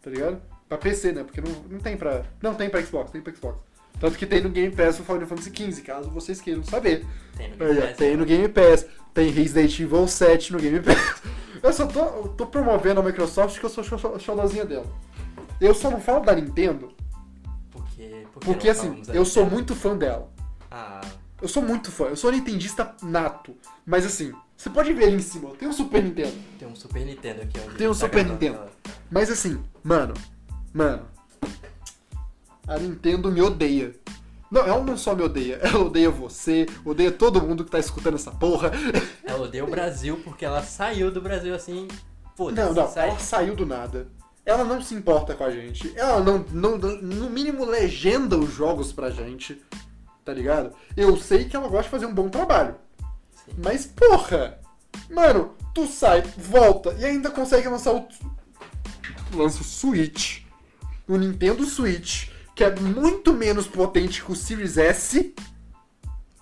Tá ligado? Pra PC, né? Porque não, não tem pra. Não tem pra Xbox, tem pra Xbox. Tanto que tem no Game Pass o Final Fantasy XV, caso vocês queiram saber. Tem no Aí, Game Pass. tem no Game Pass, tem Resident Evil 7 no Game Pass. Eu só tô, eu tô promovendo a Microsoft que eu sou xo- xodozinha dela. Eu só não falo da Nintendo Porque, porque, porque, assim, eu sou muito fã dela. Ah, Eu sou muito fã, eu sou nintendista nato. Mas assim, você pode ver ali em cima, tem um Super Nintendo. tem um Super Nintendo aqui. Tem um tá Super Nintendo. Mas assim, mano, mano, a Nintendo me odeia. Não, ela não só me odeia, ela odeia você, odeia todo mundo que tá escutando essa porra. Ela odeia o Brasil porque ela saiu do Brasil assim. Foda-se. Não, não, sai- ela saiu do nada. Ela não se importa com a gente. Ela não, não, no mínimo, legenda os jogos pra gente. Tá ligado? Eu sei que ela gosta de fazer um bom trabalho. Sim. Mas, porra! Mano, tu sai, volta e ainda consegue lançar o. Lança o Switch. O Nintendo Switch, que é muito menos potente que o Series S,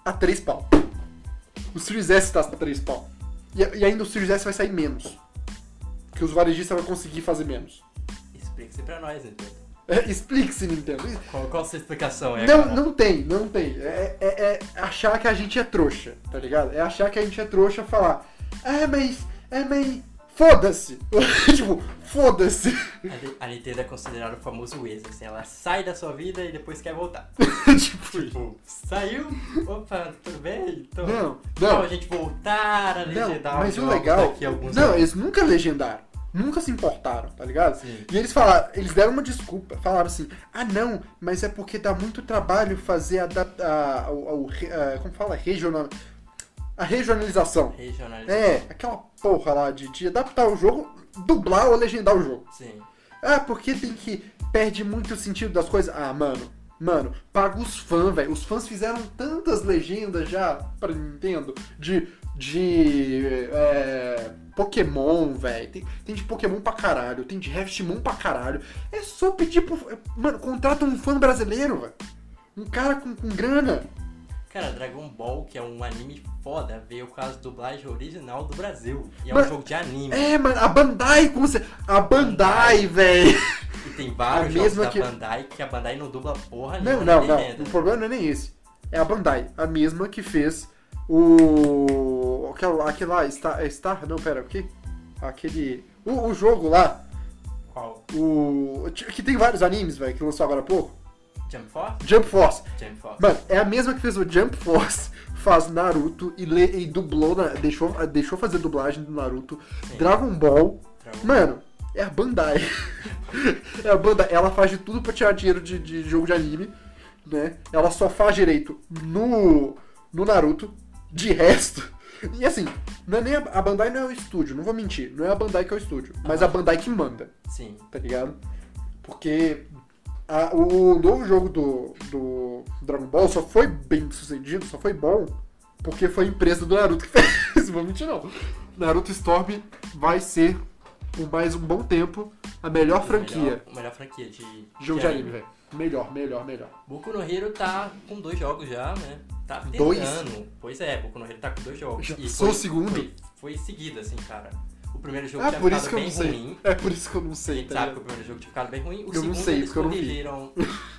a 3 pau. O Series S tá a 3 pau. E, e ainda o Series S vai sair menos. Que os varejistas vão conseguir fazer menos. Explica-se pra nós, Nintendo. É, Explique-se, Nintendo. Qual, qual a sua explicação é? Não, cara? não tem, não tem. É, é- é achar que a gente é trouxa, tá ligado? É achar que a gente é trouxa falar, ah, mas, é, mas, foda-se. tipo, foda-se. A, a Nintendo é considerada o famoso ex, assim, ela sai da sua vida e depois quer voltar. tipo, Tipo, saiu? Opa, tudo bem? Então, não, então não, a gente voltar a não, legendar mas os o legal, a não, anos. eles nunca legendaram. Nunca se importaram, tá ligado? Sim. E eles falaram, eles deram uma desculpa, falaram assim, ah não, mas é porque dá muito trabalho fazer adaptar, como fala, regional, a regionalização. Regionalização. É, aquela porra lá de, de adaptar o jogo, dublar ou legendar o jogo. Sim. Ah, porque tem que. Perde muito o sentido das coisas. Ah, mano. Mano, paga os fãs, velho. Os fãs fizeram tantas legendas já pra Nintendo de. de. É, Pokémon, velho. Tem, tem de Pokémon pra caralho. Tem de Heftmon pra caralho. É só pedir pro. Mano, contrata um fã brasileiro, velho. Um cara com, com grana. Cara, Dragon Ball, que é um anime foda, veio com as dublagem original do Brasil. E é Mas- um jogo de anime. É, mano, a Bandai, como você. A Bandai, velho. E tem vários A mesma da que- Bandai que a Bandai não dubla porra Não, nenhuma não, não. legenda. O problema não é nem esse. É a Bandai, a mesma que fez o. Aquela, aquele lá, Star, é Star? Não, pera, o quê? Aquele. O, o jogo lá, Qual? o. Que tem vários animes, velho, que lançou agora há pouco. Jump Force? Jump Force. Jump Force. Mano, é a mesma que fez o Jump Force, faz Naruto e, le, e dublou, na- deixou, deixou fazer dublagem do Naruto, Sim. Dragon Ball. Dragon Mano, é a Bandai. é a Bandai. Ela faz de tudo pra tirar dinheiro de, de jogo de anime, né? Ela só faz direito no, no Naruto, de resto. E assim, não é nem a, a Bandai não é o estúdio, não vou mentir. Não é a Bandai que é o estúdio, mas a Bandai que manda, Sim. tá ligado? Porque a- o novo jogo do, do Dragon Ball só foi bem sucedido, só foi bom, porque foi a empresa do Naruto que fez. Não vou mentir, não. Naruto Storm vai ser, por mais um bom tempo, a melhor franquia Melhor, melhor franquia de, de jogo de anime, velho. Melhor, melhor, melhor. Boku no Hero tá com dois jogos já, né? Tá tentando. Dois? Pois é, Boku no Hero tá com dois jogos. Já E sou foi, o segundo? Foi, foi seguido, assim, cara. O primeiro jogo Ah, tinha por ficado isso que eu bem não sei. ruim. É por isso que eu não A sei, gente tá sabe que o primeiro jogo tinha ficado bem ruim. O Eu não segundo sei, eles não corrigiram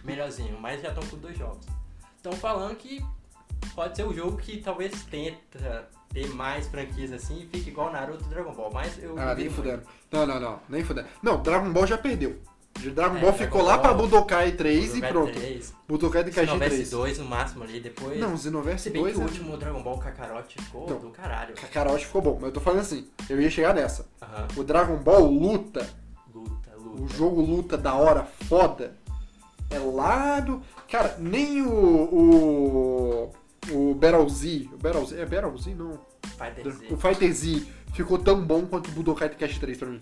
melhorzinho, mas já estão com dois jogos. Estão falando que pode ser um jogo que talvez tenta ter mais franquias assim e fique igual Naruto e Dragon Ball. Mas eu. Ah, nem fudendo. Não, não, não. Nem fudendo. Não, Dragon Ball já perdeu. De Dragon É, Ball Dragon ficou lá Ball, pra Budokai 3 muito. e Budokai pronto. 3, Budokai Tenkaichi Xenoverse 3. 2 no máximo ali, depois. Não, Xenoverse Se bem 2 que o é... último Dragon Ball Kakarot ficou Então. do caralho. Kakarote ficou bom, mas eu tô falando assim, eu ia chegar nessa. Aham. O Dragon Ball luta, Luta, luta. o jogo luta da hora foda, é lá do... Cara, nem o... O, o Battle Z, o Battle Z, é Battle Z não, Fighter Z. o Fighter Z ficou tão bom quanto o Budokai Tenkaichi 3 pra mim.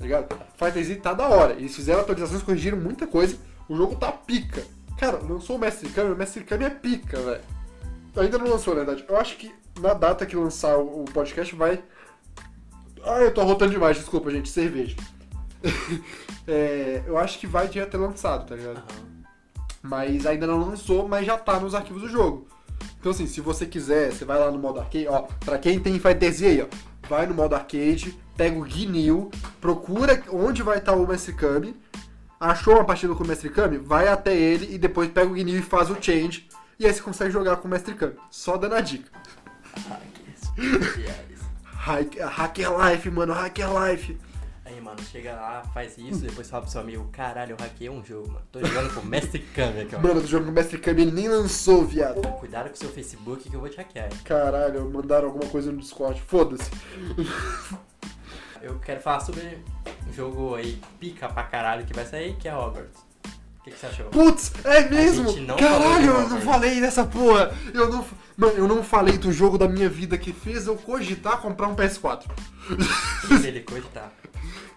Tá ligado? Fighter Z tá da hora, eles fizeram atualizações, corrigiram muita coisa, o jogo tá pica. Cara, lançou o Mestre Kami, o Mestre Kami é pica, velho. Ainda não lançou, na verdade. Eu acho que na data que lançar o podcast vai. Ah, eu tô rotando demais, desculpa, gente, cerveja. É, eu acho que vai já ter lançado, tá ligado? Aham. Mas ainda não lançou, mas já tá nos arquivos do jogo. Então assim, se você quiser, você vai lá no modo arcade, ó, pra quem tem Fighter Z aí, ó, vai no modo arcade, pega o Guinil, procura onde vai estar o Mestre Kami, achou uma partida com o Mestre Kami, vai até ele e depois pega o Guinil e faz o change, e aí você consegue jogar com o Mestre Kami. Só dando a dica. Hackers Hacker Life, mano, Hacker Life. Aí, mano, chega lá, faz isso, depois fala pro seu amigo, caralho, eu hackei um jogo, mano. Tô jogando com o Mestre Kami aqui, ó. Mano, do jogo com o Mestre Kami ele nem lançou, viado. Cuidado com o seu Facebook que eu vou te hackear. Caralho, mandaram alguma coisa no Discord, foda-se. Eu quero falar sobre um jogo aí pica pra caralho que vai sair, que é Hogwarts. O que, que você achou? Putz, é mesmo? Caralho, eu não falei dessa porra. Eu não, mano, eu não falei do jogo da minha vida que fez eu cogitar comprar um PS4. Ele cogitar.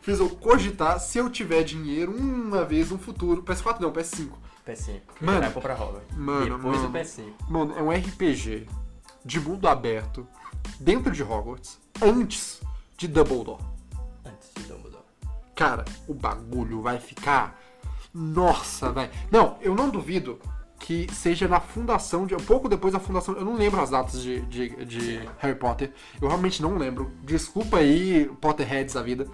Fez eu cogitar se eu tiver dinheiro uma vez no futuro. PS4 não, PS5. PS5. Mano. Vai comprar Hogwarts. Mano, Depois mano. do PS5. Mano, é um RPG de mundo aberto dentro de Hogwarts antes de Dumbledore. Antes de Dumbledore. Cara, o bagulho vai ficar. Nossa, velho. Não, eu não duvido que seja na fundação de. Pouco depois da fundação. Eu não lembro as datas de, de, de Harry Potter. Eu realmente não lembro. Desculpa aí, Potterheads da vida.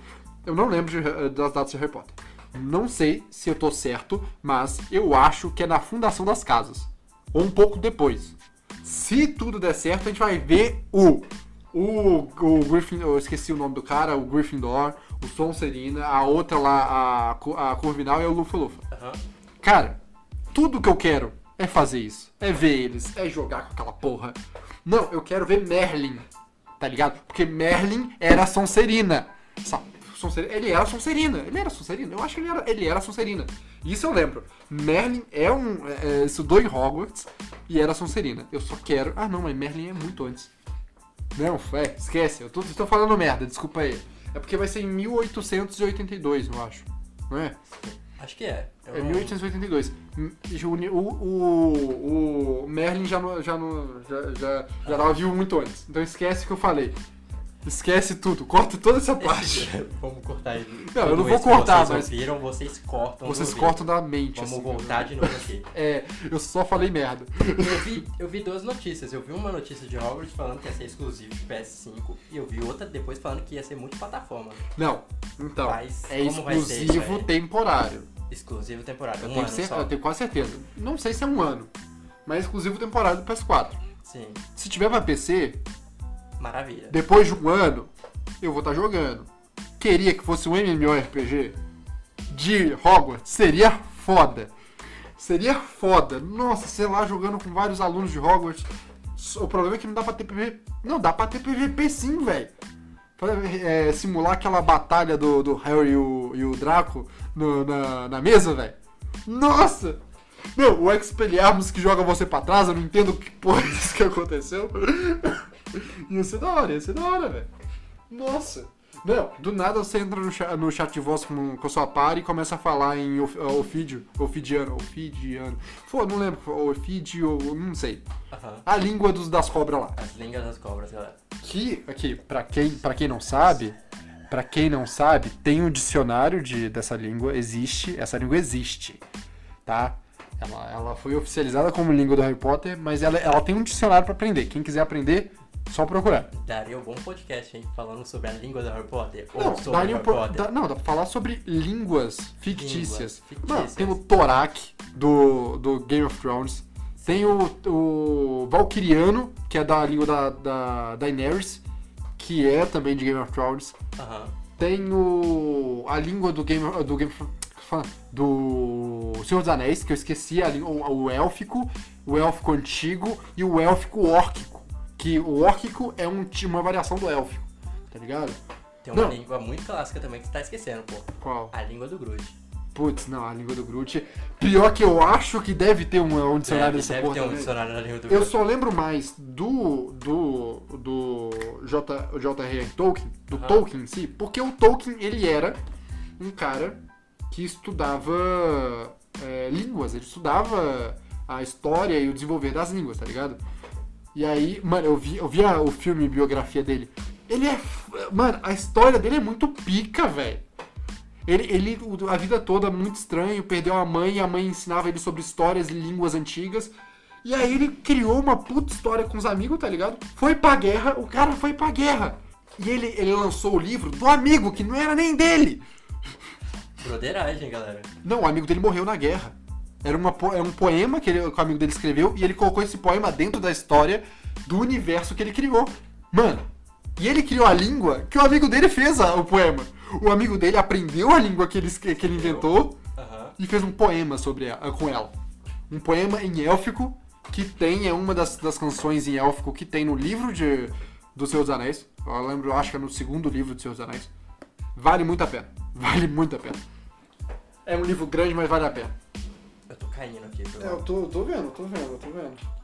Eu não lembro de- eh, das datas de Harry Potter. Não sei se eu tô certo, mas eu acho que é na fundação das casas. Ou um pouco depois. Se tudo der certo, a gente vai ver o. O, o Griffin, eu esqueci o nome do cara, o Gryffindor, o Sonserina, a outra lá, a, a Corvinal e o Lufa-Lufa. Aham. Cara, tudo que eu quero é fazer isso. É ver eles, é jogar com aquela porra. Não, eu quero ver Merlin, tá ligado? Porque Merlin era Sonserina. Sonserina, ele era Sonserina, ele era Sonserina, eu acho que ele era, ele era Sonserina. Isso eu lembro. Merlin é um. É, é, estudou em Hogwarts e era Sonserina. Eu só quero. Ah não, mas Merlin é muito antes. Não, é, esquece, eu tô, tô falando merda, desculpa aí. É porque vai ser em 1882, eu acho. Não é? Acho que é. Eu É não- 1882. Hum, O, o, o, Merlin já, já, já, já, já tava vivo muito antes. Então esquece o que eu falei. Esquece tudo, corta toda essa parte. Vamos cortar ele. Não, eu não vou cortar, vocês mas- ouviram, vocês cortam. Vocês cortam da mente. Vamos assim. voltar de novo aqui. É, eu só falei merda. Eu vi, eu vi duas notícias. Eu vi uma notícia de Hogwarts falando que ia ser exclusivo de PS5 e eu vi outra depois falando que ia ser multiplataforma. Não, então, Mas é ser exclusivo aí? temporário. Exclusivo temporário. Eu Um tenho, ano cer- só. eu tenho quase certeza. Não sei se é um ano, mas exclusivo temporário do PS4. Sim, Se tiver pra PC, maravilha. depois de um ano, eu vou estar jogando. Queria que fosse um MMORPG de Hogwarts, seria foda. Seria foda. Nossa, sei lá, jogando com vários alunos de Hogwarts. O problema é que não dá pra ter PVP. Não, dá pra ter PVP sim, velho. Pra, é, simular aquela batalha do, do Harry e o, e o Draco no- na, na mesa, velho. Nossa! Não, o Expelliarmus que joga você pra trás, eu não entendo que porra isso que aconteceu. ia ser da hora, ia ser da hora, velho. Nossa! Não, do nada você entra no chat, no chat de voz com, com a sua par e começa a falar em of- ofídio, ofidiano, ofidiano. Pô, não lembro, ofidio, não sei. Aham. A língua dos, das cobras lá. As línguas das cobras, galera. Que, aqui, pra quem, pra quem não sabe, pra quem não sabe, tem um dicionário de, dessa língua, existe, essa língua existe, tá? Ela, ela foi oficializada como língua do Harry Potter, mas ela, ela tem um dicionário pra aprender. Quem quiser aprender, só procurar. Daria um bom podcast, hein? Falando sobre a língua do Harry Potter. Não, daria um po- dá- não, dá pra falar sobre línguas fictícias. Mano, tem o Torak do, do Game of Thrones. Sim. Tem o, o Valkyriano, que é da língua da, da Daenerys, que é também de Game of Thrones. Aham. Tem o, a língua do Game, do Game do Senhor dos Anéis, que eu esqueci, a, o, o élfico, o élfico antigo e o élfico órquico. Que o órquico é um, uma variação do élfico, tá ligado? Tem uma Não. língua muito clássica também que você tá esquecendo, pô. Qual? A língua do Groot. Putz, não, a língua do Groot. Pior que eu acho que deve ter um, um dicionário Deve, dessa deve porra ter um dicionário na língua do Eu Groot. só lembro mais do do do J.R.R. Tolkien, do Aham. Tolkien em si, porque o Tolkien ele era um cara que estudava é, línguas, ele estudava a história e o desenvolver das línguas, tá ligado? E aí, mano, eu vi, eu vi a- o filme biografia dele. Ele é, mano, a história dele é muito pica, velho. Ele, ele, a vida toda muito estranho, perdeu a mãe e a mãe ensinava ele sobre histórias e línguas antigas. E aí ele criou uma puta história com os amigos, tá ligado? Foi pra guerra, o cara foi pra guerra. E ele, ele lançou o livro do amigo, que não era nem dele. Broderagem, galera. Não, o amigo dele morreu na guerra. Era, uma, era um poema que, ele- que o amigo dele escreveu e ele colocou esse poema dentro da história do universo que ele criou. Mano, e ele criou a língua que o amigo dele fez a- o poema. O amigo dele aprendeu a língua que ele, que ele inventou Aham. e fez um poema sobre ela, com ela. Um poema em élfico que tem, é uma das, das canções em élfico que tem no livro de, do Senhor dos Anéis. Eu lembro, acho que é no segundo livro do dos Anéis. Vale muito a pena. Vale muito a pena. É um livro grande, mas vale a pena. Eu tô caindo aqui. Tô... É, tô, tô vendo, tô vendo, tô vendo.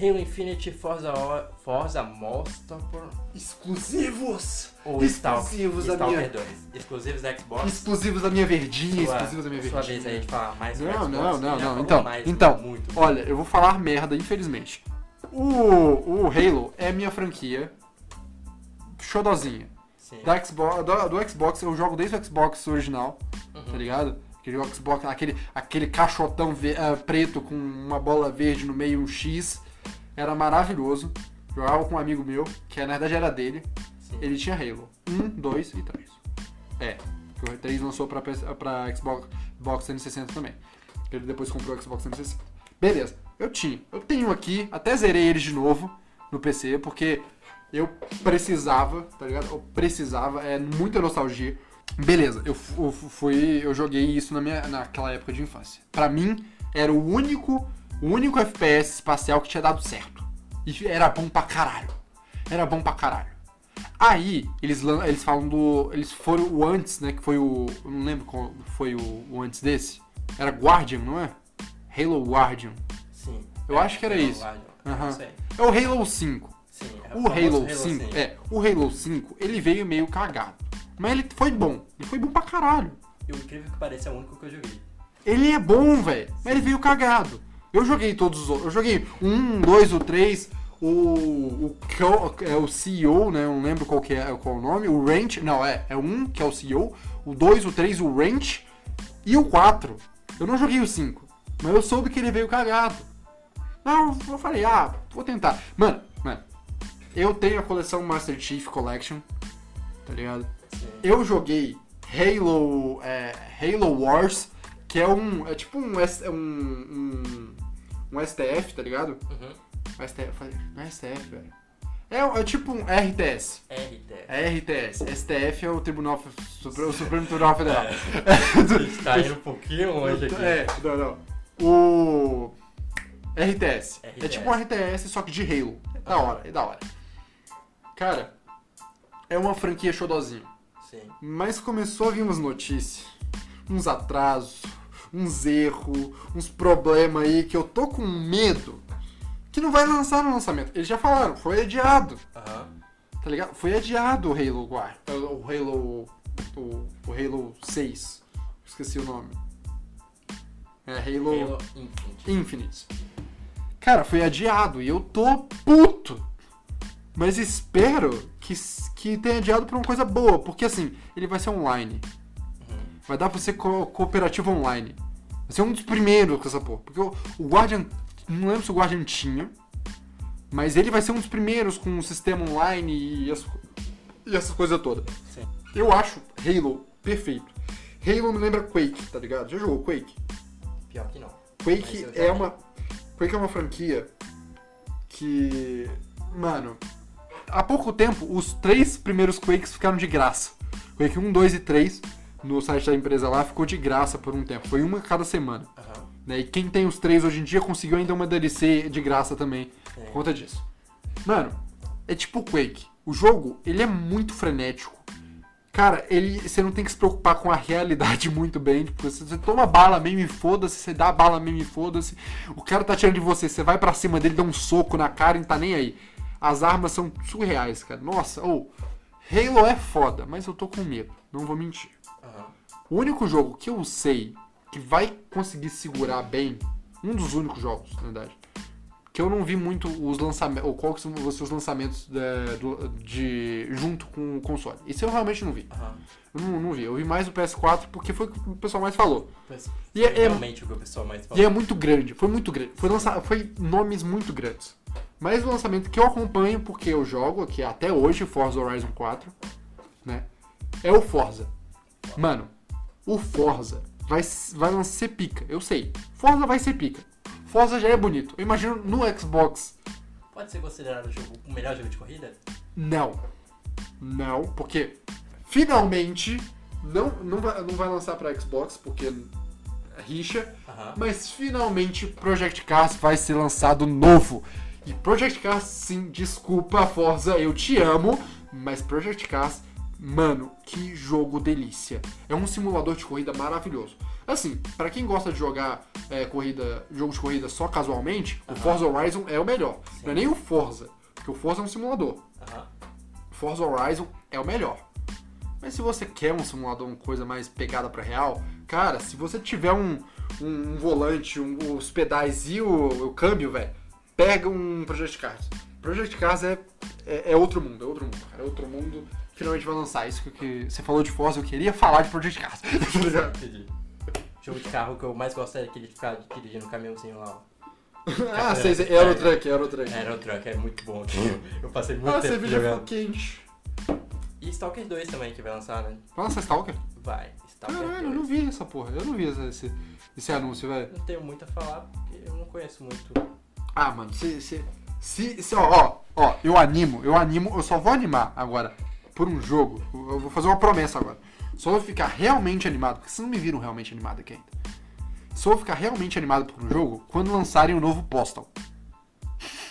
Halo Infinite, Forza, O- Forza Motorsport Exclusivos! ou Exclusivos da Stalker minha- 2. Exclusivos da Xbox. Exclusivos da minha verdinha, Sua- exclusivos da minha sua verdinha. vez aí de falar mais Não, Xbox, não, não, não. Então, mais, então, muito. olha, eu vou falar merda, infelizmente. O, o Halo é minha franquia xodozinha. Sim. Da Xbox, do, do Xbox, eu jogo desde o Xbox original, Uhum. tá ligado? Aquele Xbox, aquele, aquele caixotão ve- ah, preto com uma bola verde no meio, um X. Era maravilhoso. Jogava com um amigo meu, que na verdade era dele. Sim. Ele tinha Halo 1, 2 e 3. É, porque o 3 lançou pra, pra Xbox, Xbox 360 também. Ele depois comprou o Xbox 360. Beleza, eu tinha. Eu tenho aqui, até zerei eles de novo no PC, porque eu precisava, tá ligado? Eu precisava, é muita nostalgia. Beleza, eu eu fu- fui, eu joguei isso na minha, naquela época de infância. Pra mim, era o único, o único FPS espacial que tinha dado certo. E era bom pra caralho. Era bom pra caralho. Aí, eles, eles falam do. Eles foram o antes, né? Que foi o. Eu não lembro qual foi o, o antes desse. Era Guardian, não é? Halo Guardian. Sim. Eu acho que era Halo isso. Guardian. Sei. É o Halo 5. Sim, é O famoso Halo 5, 5. é, o Halo 5, ele veio meio cagado. Mas ele foi bom. Ele foi bom pra caralho. E o incrível que pareça é o único que eu joguei. Ele é bom, velho. Mas ele veio cagado. Eu joguei todos os outros. Eu joguei um, dois, o três, o. O, é o CEO, né? Eu não lembro qual que é qual o nome. O Ranch. Não, é. É um, que é o CEO. O 2, o 3, o Ranch. E o 4. Eu não joguei o 5. Mas eu soube que ele veio cagado. Não, eu falei, ah, vou tentar. Mano, mano. Eu tenho a coleção Master Chief Collection. Tá ligado? Sim. Eu joguei Halo, é, Halo Wars, que é um. É tipo um, é um, um, um STF, tá ligado? Uhum. Um STF, não é STF, velho. É, é tipo um RTS. RTS. É RTS. STF é o Tribunal Supre- o Supremo Tribunal Federal. A gente tá indo um pouquinho longe aqui. É, não, não. O RTS. É RTS. tipo um RTS, só que de Halo. É da hora, é da hora. Cara, é uma franquia xodozinha. Sim. Mas começou a vir umas notícias, uns atrasos, uns erros, uns problemas aí que eu tô com medo que não vai lançar no lançamento. Eles já falaram, foi adiado, Aham. tá ligado? Foi adiado o Halo Guard, o Halo, o, o Halo 6, esqueci o nome. É Halo, Halo Infinite. Infinite. Cara, foi adiado e eu tô puto. Mas espero que, que tenha adiado pra uma coisa boa, porque assim, ele vai ser online. Vai dar pra ser co cooperativo online. Vai ser um dos primeiros com essa porra. Porque o, o Guardian. Não lembro se o Guardian tinha. Mas ele vai ser um dos primeiros com um sistema online e, as, e essas coisas todas. Sim. Eu acho Halo perfeito. Halo me lembra Quake, tá ligado? Já jogou Quake? Pior que não. Quake é uma. Quake é uma franquia que. Mano, há pouco tempo, os três primeiros Quakes ficaram de graça. Quake 1, 2 e 3, no site da empresa lá, ficou de graça por um tempo. Foi uma cada semana. Aham. Né? E quem tem os três hoje em dia conseguiu ainda uma DLC de graça também É. por conta disso. Mano, é tipo Quake. O jogo, ele é muito frenético. Cara, ele, você não tem que se preocupar com a realidade muito bem. Tipo, você, você toma bala mesmo e foda-se, você dá bala mesmo e foda-se. O cara tá tirando de você, você vai pra cima dele, dá um soco na cara e não tá nem aí. As armas são surreais, cara. Nossa, ou. Halo é foda, mas eu tô com medo, não vou mentir. Aham. O único jogo que eu sei que vai conseguir segurar bem, um dos únicos jogos, na verdade, que eu não vi muito os lançamentos, ou qual que são os lançamentos de, de- junto com o console. Isso eu realmente não vi. Eu não, não vi. Eu vi mais o PS4 porque foi o que o pessoal mais falou. E é- é- realmente o que o pessoal mais E fala. é muito grande, foi muito grande. Foi, lançado, foi nomes muito grandes. Mas o lançamento que eu acompanho, porque eu jogo aqui até hoje, Forza Horizon 4, né? É o Forza. Mano, o Forza vai, vai ser pica, eu sei. Forza vai ser pica. Forza já é bonito. Eu imagino no Xbox. Pode ser considerado o, jogo, o melhor jogo de corrida? Não. Não, porque finalmente não, não, vai, não vai lançar pra Xbox, porque é rixa. Mas finalmente Project Cars vai ser lançado novo. E Project Cars, sim, desculpa, Forza, eu te amo, mas Project Cars, mano, que jogo delícia. É um simulador de corrida maravilhoso. Assim, pra quem gosta de jogar é, corrida, jogo de corrida só casualmente, o. Forza Horizon é o melhor. Sim. Não é nem o Forza, porque o Forza é um simulador. Aham. Forza Horizon é o melhor. Mas se você quer um simulador, uma coisa mais pegada pra real, cara, se você tiver um, um, um volante, um- os pedais e o, o câmbio, velho, pega um Project Cars. Project Cars é, é, é outro mundo, é outro mundo, cara, é outro mundo. Finalmente vai lançar isso que, você falou de Forza, eu queria falar de Project Cars. Entendi. Jogo de carro que eu mais gosto é aquele de ficar dirigindo um caminhãozinho lá. ó. ah, sei, Aerotruck, Aerotruck. Aerotruck é muito bom. aquilo. Eu passei muito Ah, tempo cerveja ficou quente. E Stalker 2 também que vai lançar, né? Vai lançar Stalker? Vai. Stalker Caralho, eu 2. não vi essa porra, eu não vi esse, esse, esse anúncio, velho. Não tenho muito a falar porque eu não conheço muito. Ah, mano, se, se, se, se- ó, ó, ó, eu animo, eu animo, eu só vou animar agora por um jogo. Eu vou fazer uma promessa agora. Só vou ficar realmente animado, porque vocês não me viram realmente animado aqui ainda. Só vou ficar realmente animado por um jogo quando lançarem o novo Postal.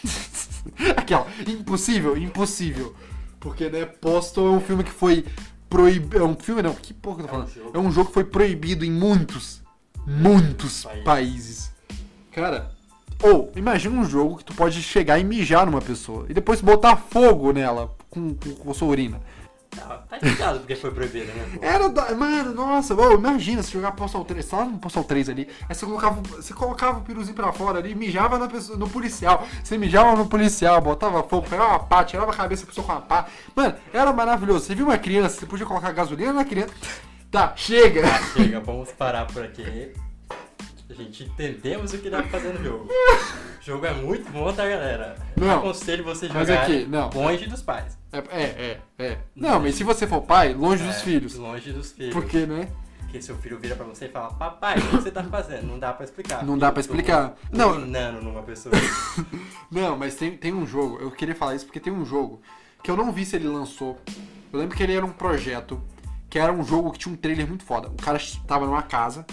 Aquela, impossível, impossível. Porque, né, Postal é um filme que foi proibido. É um filme, não, que porra que eu tô É um falando? jogo. É um jogo que foi proibido em muitos, muitos Países. países. Cara, ou, imagina um jogo que tu pode chegar e mijar numa pessoa e depois botar fogo nela com, com, com sua urina. Tá, tá explicado porque foi proibido, né? pô? Era da. Mano, nossa, ô, imagina se jogar Postal 3, tá lá no Postal 3 ali, aí você colocava, você colocava o piruzinho pra fora ali, mijava na pessoa, no policial. Você mijava no policial, botava fogo, pegava uma pá, tirava a cabeça da pessoa com uma pá. Mano, era maravilhoso. Você viu uma criança, você podia colocar gasolina na criança. Tá, chega! Chega, vamos parar por aqui. A gente entendemos o que dá pra fazer no jogo. O jogo é muito bom, tá, galera? Não. Aconselho você Mas jogar aqui, não. longe dos pais. É, é, é. é. Não, mas se você for pai, longe dos É, filhos. Longe dos filhos. Porque, né? Porque seu filho vira pra você e fala, papai, o que você tá fazendo? Não dá pra explicar. Não dá pra Eu tô explicar. Não. numa pessoa. Não, mas tem, tem um jogo, eu queria falar isso porque tem um jogo que eu não vi se ele lançou. Eu lembro que ele era um projeto, que era um jogo que tinha um trailer muito foda. O cara tava numa casa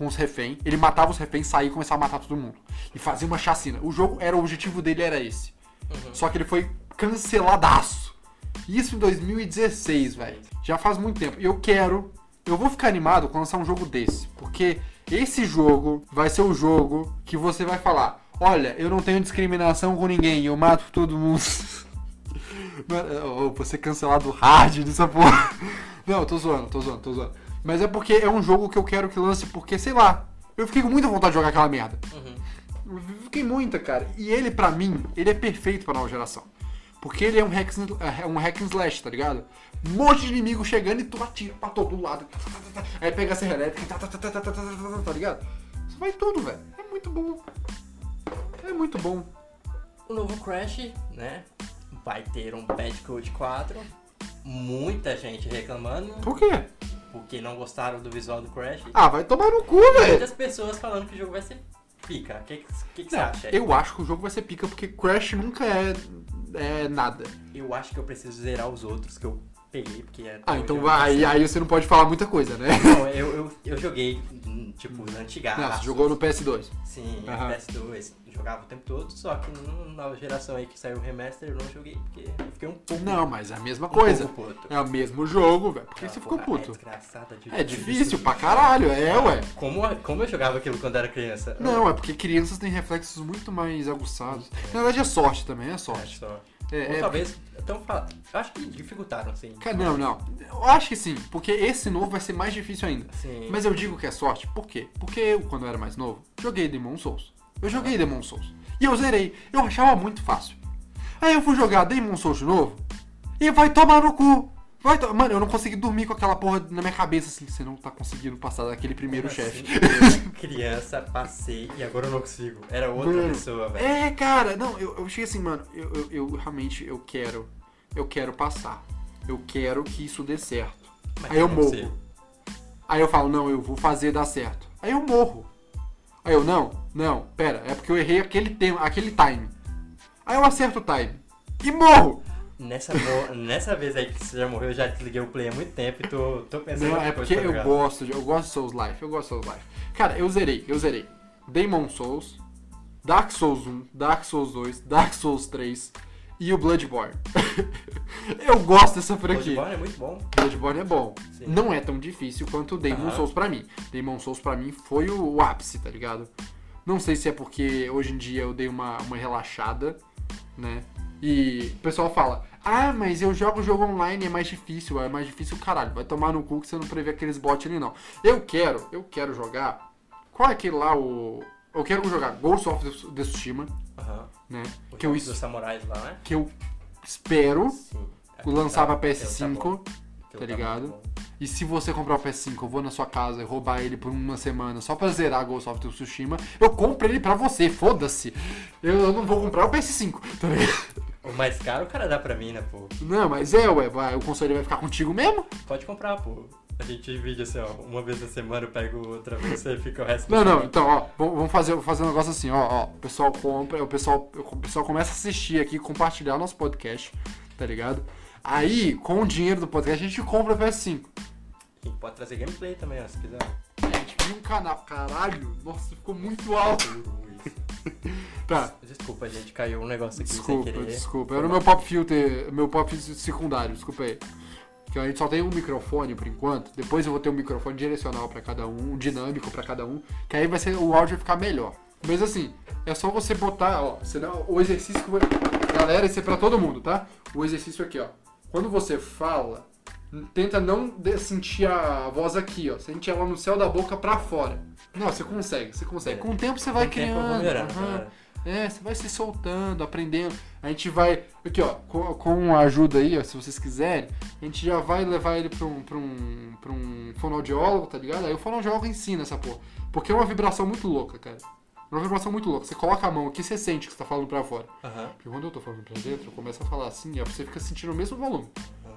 com os reféns, ele matava os reféns, saía e começava a matar todo mundo. E fazia uma chacina. O jogo era, o objetivo dele era esse. Uhum. Só que ele foi canceladaço. Isso em 2016, velho. Já faz muito tempo. E eu quero. Eu vou ficar animado com lançar um jogo desse. Porque esse jogo vai ser o jogo que você vai falar: Olha, eu não tenho discriminação com ninguém, eu mato todo mundo. Mano, Eu vou ser cancelado hard dessa porra. Não, eu tô zoando, tô zoando, tô zoando. Mas é porque é um jogo que eu quero que lance, porque, sei lá, eu fiquei com muita vontade de jogar aquela merda. Uhum. Fiquei muita, cara. E ele, pra mim, ele é perfeito pra nova geração. Porque ele é um hack, é um hack and slash, tá ligado? Um monte de inimigo chegando e tu atira pra todo lado. Aí pega a serra elétrica e tá ligado? Isso vai tudo, velho. É muito bom. É muito bom. O novo Crash, né? Vai ter um Bandicoot 4. Muita gente reclamando. Por quê? Porque não gostaram do visual do Crash. Ah, vai tomar no cu, velho. Muitas pessoas falando que o jogo vai ser pica? O que, que, que você Não, acha? eu acho que o jogo vai ser pica porque Crash nunca é, é nada. Eu acho que eu preciso zerar os outros que eu peguei, porque... é- Ah, então vai, aí você não pode falar muita coisa, né? Não, eu, eu, eu joguei, hum, tipo, na antiga. Não, você jogou no PS2. Sim, Aham. PS2. Jogava o tempo todo, só que na nova geração aí que saiu o remaster eu não joguei, porque eu fiquei um pouco... Não, mas é a mesma um coisa. É o mesmo jogo, velho. Por que Ah, você ficou porra, puto? É desgraçada, É difícil pra caralho, é, ué. Como, como eu jogava aquilo quando era criança? Não, é porque crianças têm reflexos muito mais aguçados. Na verdade é sorte também, é É sorte. É, Ou é- talvez. Então, acho que dificultaram, sim. Não, não. Eu acho que sim, porque esse novo vai ser mais difícil ainda. Sim. Mas eu digo que é sorte, por quê? Porque eu, quando eu era mais novo, joguei Demon Souls. Eu joguei Demon Souls. E eu zerei. Eu achava muito fácil. Aí eu fui jogar Demon Souls de novo. E vai tomar no cu. Vai to... Mano, eu não consegui dormir com aquela porra na minha cabeça assim. Você não tá conseguindo passar daquele primeiro Como chefe. assim? Criança, passei e agora eu não consigo. Era outra Mano, pessoa, velho. É, cara, não, eu, eu cheguei assim, mano, eu, eu, eu realmente eu quero. Eu quero passar. Eu quero que isso dê certo. Mas Aí eu morro. consigo. Aí eu falo, não, eu vou fazer dar certo. Aí eu morro. Aí eu, não, não, pera, é porque eu errei aquele, tema, aquele time. Aí eu acerto o time. E morro! Nessa, nessa vez aí que você já morreu, eu já desliguei o play há muito tempo e tô, tô pensando Não, é porque pra eu gosto, de, eu gosto de Souls Life, eu gosto de Souls Life. Cara, eu zerei, eu zerei. Demon Souls, Dark Souls 1, Dark Souls 2, Dark Souls 3 e o Bloodborne. eu gosto dessa franquia. Bloodborne é muito bom. Bloodborne é bom. Sim. Não é tão difícil quanto o Demon Aham. Souls pra mim. Demon Souls pra mim foi o, o ápice, tá ligado? Não sei se é porque hoje em dia eu dei uma, uma relaxada, né? E o pessoal fala, ah, mas eu jogo o jogo online, é mais difícil, é mais difícil, caralho. Vai tomar no cu que você não prevê aqueles bots ali, não. Eu quero, eu quero jogar. Qual é aquele lá, o. Eu quero jogar Ghost of the Tsushima, Aham. né? O Que eu, jogo es- dos samurais lá, né? que eu espero Sim. lançar pra Aquele tá PS5. bom. Aquele tá tá ligado? muito bom. E se você comprar o PS5, eu vou na sua casa e roubar ele por uma semana só pra zerar Ghost of Tsushima, eu compro ele pra você, foda-se. Eu, eu não vou comprar o PS5, tá ligado? O mais caro o cara dá pra mim, né, pô? Não, mas é, ué, vai, o console vai ficar contigo mesmo? Pode comprar, pô. A gente divide assim, ó. Uma vez na semana eu pego outra vez você fica o resto Não, não, semana. então, ó, vamos fazer, vamos fazer um negócio assim, ó, ó, o pessoal compra, o pessoal, o pessoal começa a assistir aqui, compartilhar o nosso podcast, tá ligado? Aí, com o dinheiro do podcast, a gente compra o PS5. A gente pode trazer gameplay também, ó, se quiser. A gente viu um canal, caralho, nossa, ficou muito alto. Tá, Desculpa, gente, caiu um negócio aqui sem Desculpa, querer. desculpa. Era o meu pop filter, meu pop secundário, desculpa aí. Que a gente só tem um microfone por enquanto. Depois eu vou ter um microfone direcional pra cada um, um dinâmico pra cada um, que aí vai ser o áudio vai ficar melhor. Mas assim, é só você botar, ó, senão o exercício que vai... Galera, esse é pra todo mundo, tá? O exercício aqui, ó. Quando você fala, tenta não de- sentir a voz aqui, ó. Sente ela no céu da boca pra fora. Não, você consegue, você consegue. Com o tempo você vai Com criando. aham. cara. É, você vai se soltando, aprendendo. A gente vai. Aqui, ó, com, com a ajuda aí, ó, se vocês quiserem, a gente já vai levar ele pra um, pra um, pra um fonoaudiólogo, tá ligado? Aí o fonoaudiólogo ensina essa porra. Porque é uma vibração muito louca, cara. É uma vibração muito louca. Você coloca a mão aqui, você sente que você tá falando pra fora. Aham. Porque quando eu tô falando pra dentro, eu começo a falar assim, ó, você fica sentindo o mesmo volume.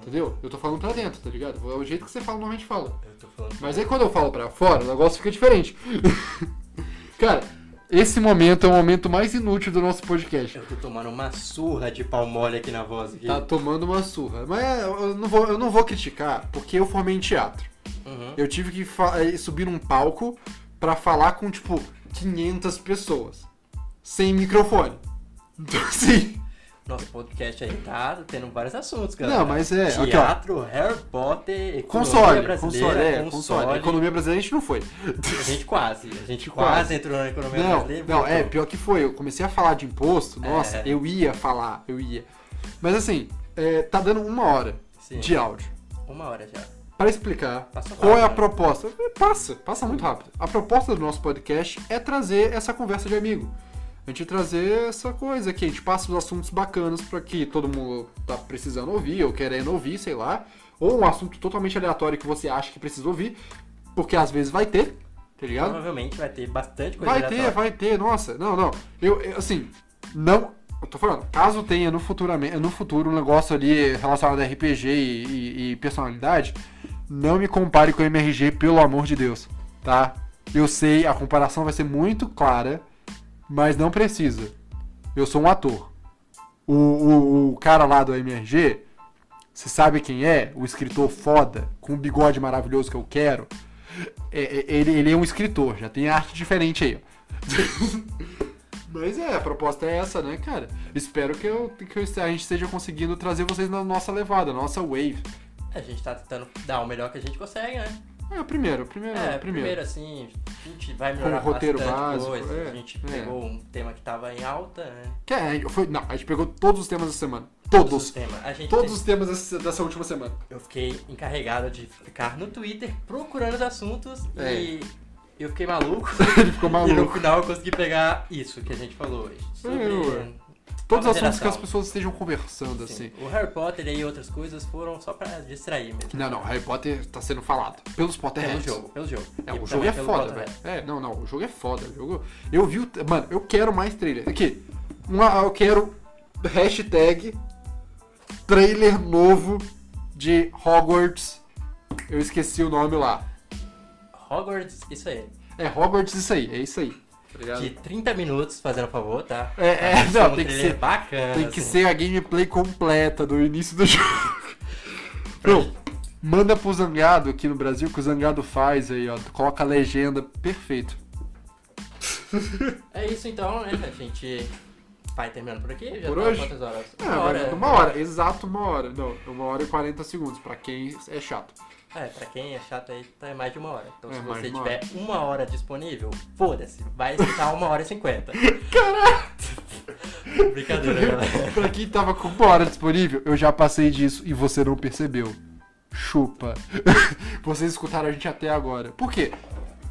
Entendeu? Eu tô falando pra dentro, tá ligado? É o jeito que você fala, normalmente fala. Eu tô falando. Mas aí quando eu falo pra fora, o negócio fica diferente. Cara, esse momento é o momento mais inútil do nosso podcast. Eu tô tomando uma surra de pau mole aqui na voz. Aqui. Tá tomando uma surra. Mas é, eu não vou, eu não vou criticar, porque eu formei em teatro. Uhum. Eu tive que eh, subir num palco pra falar com, tipo, 500 pessoas. Sem microfone. Então, assim... Nosso podcast aí tá tendo vários assuntos, galera. Não, mas é, aqui. Teatro, Harry Potter, economia Console, brasileira, console, é, console. console. Economia brasileira a gente não foi. A gente quase. A gente Quase. quase, entrou na economia Não, brasileira. não, é, pior que foi. Eu comecei a falar de imposto, nossa, É. eu ia falar, eu ia. Mas assim, é, tá dando uma hora Sim. de áudio. Uma hora já. Para explicar Passou qual é a rápido, né? proposta. Passa, passa muito rápido. A proposta do nosso podcast é trazer essa conversa de amigo. A gente trazer essa coisa aqui, a gente passa os assuntos bacanas para que todo mundo tá precisando ouvir ou querendo ouvir, sei lá. Ou um assunto totalmente aleatório que você acha que precisa ouvir, porque às vezes vai ter, tá ligado? Provavelmente vai ter bastante coisa Vai ter, aleatória. vai ter, nossa. Não, não. Eu, eu, assim, não. Eu tô falando, caso tenha no, futuramente, no futuro um negócio ali relacionado a RPG e, e- e personalidade, não me compare com o MRG, pelo amor de Deus, tá? Eu sei, a comparação vai ser muito clara, Mas não precisa. Eu sou um ator. O, o, o cara lá do MRG, você sabe quem é? O escritor foda, com o bigode maravilhoso que eu quero. É, é, ele, ele é um escritor, já tem arte diferente aí, ó. Mas é, a proposta é essa, né, cara? Espero que, eu, que eu- a gente esteja conseguindo trazer vocês na nossa levada, na nossa wave. A gente tá tentando dar o melhor que a gente consegue, né? É, primeiro, primeiro, É, primeiro. primeiro assim, a gente vai melhorar Com o roteiro básico, coisa. é, a gente é. pegou um tema que tava em alta, né? Que é, foi, não, a gente pegou todos os temas da semana. Todos Todos. os temas. A gente Todos tem- os temas dessa, dessa última semana. Eu fiquei encarregado de ficar no Twitter procurando os assuntos É. e eu fiquei maluco. Ele ficou E no maluco. final eu consegui pegar isso que a gente falou hoje. Sobre Todos os assuntos que as pessoas estejam conversando, Sim, assim. O Harry Potter e outras coisas foram só pra distrair mesmo. Não, não, Harry Potter tá sendo falado. Pelos Pelo Potterheads. jogo, pelo jogo. É, E o jogo é pelo foda, velho. É, não, não, o jogo é foda. O jogo... Eu vi o. Mano, eu quero mais trailer. Aqui, uma, eu quero hashtag trailer novo de Hogwarts. Eu esqueci o nome lá. Hogwarts, isso aí. É Hogwarts isso aí, é isso aí. Ligado? De 30 minutos, fazendo favor, tá? É, é, não, um tem que ser- bacana. Tem que assim. ser a gameplay completa do início do jogo. Meu, manda pro Zangado aqui no Brasil que o Zangado faz aí, ó. Coloca a legenda perfeito. É isso então, né? Gente vai terminando por aqui. Já Por tá hoje? quantas horas? É, vai- uma hora, exato uma hora. Não, uma hora e 40 segundos, pra quem é chato. É, pra quem é chato aí, tá é mais de uma hora. Então É, se você uma tiver uma hora disponível, foda-se, vai escutar uma hora e cinquenta. Caralho! Brincadeira, galera. pra quem tava com uma hora disponível, eu já passei disso e você não percebeu. Chupa. Vocês escutaram a gente até agora. Por quê?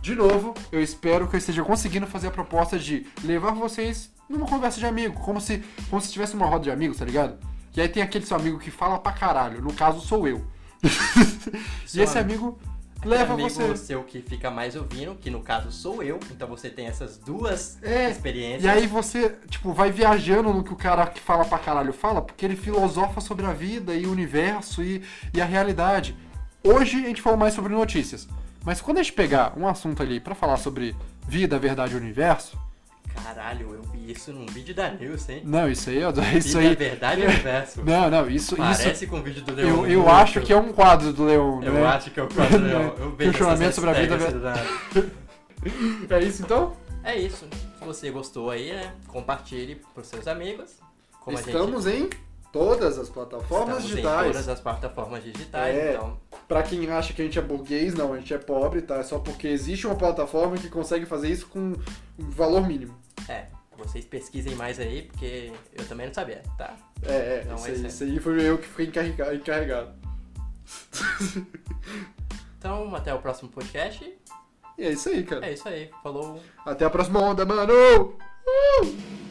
De novo, eu espero que eu esteja conseguindo fazer a proposta de levar vocês numa conversa de amigo, como se, como se tivesse uma roda de amigos, tá ligado? E aí tem aquele seu amigo que fala pra caralho, no caso sou eu. e esse amigo leva amigo você. seu que fica mais ouvindo, que no caso sou eu, então você tem essas duas É, experiências. E aí você, tipo, vai viajando no que o cara que fala pra caralho fala, porque ele filosofa sobre a vida e o universo e, e a realidade. Hoje a gente falou mais sobre notícias. Mas quando a gente pegar um assunto ali pra falar sobre vida, verdade e universo, Caralho, eu vi isso num vídeo da Nilce, hein? não, isso aí, ó, isso Vida, aí. verdade e universo. Não, não, isso, Parece isso. com o vídeo do Leão. Eu, eu acho que é um quadro do Leão, Eu né? acho que é o quadro do Leão. Eu vejo Questionamento sobre a vida, É isso então? É isso. Se você gostou aí, né? Compartilhe pros seus amigos. Como Estamos a gente... em todas as plataformas Estamos em digitais. todas as plataformas digitais, É. então. Pra quem acha que a gente é burguês, não, a gente é pobre, tá? É só porque existe uma plataforma que consegue fazer isso com um valor mínimo. É, vocês pesquisem mais aí, porque eu também não sabia, tá? É, é, Então isso, é aí, isso aí. foi eu que fiquei encarrega- encarregado. Então, até o próximo podcast. E é isso aí, cara. É isso aí. Falou. Até a próxima onda, mano! Uh!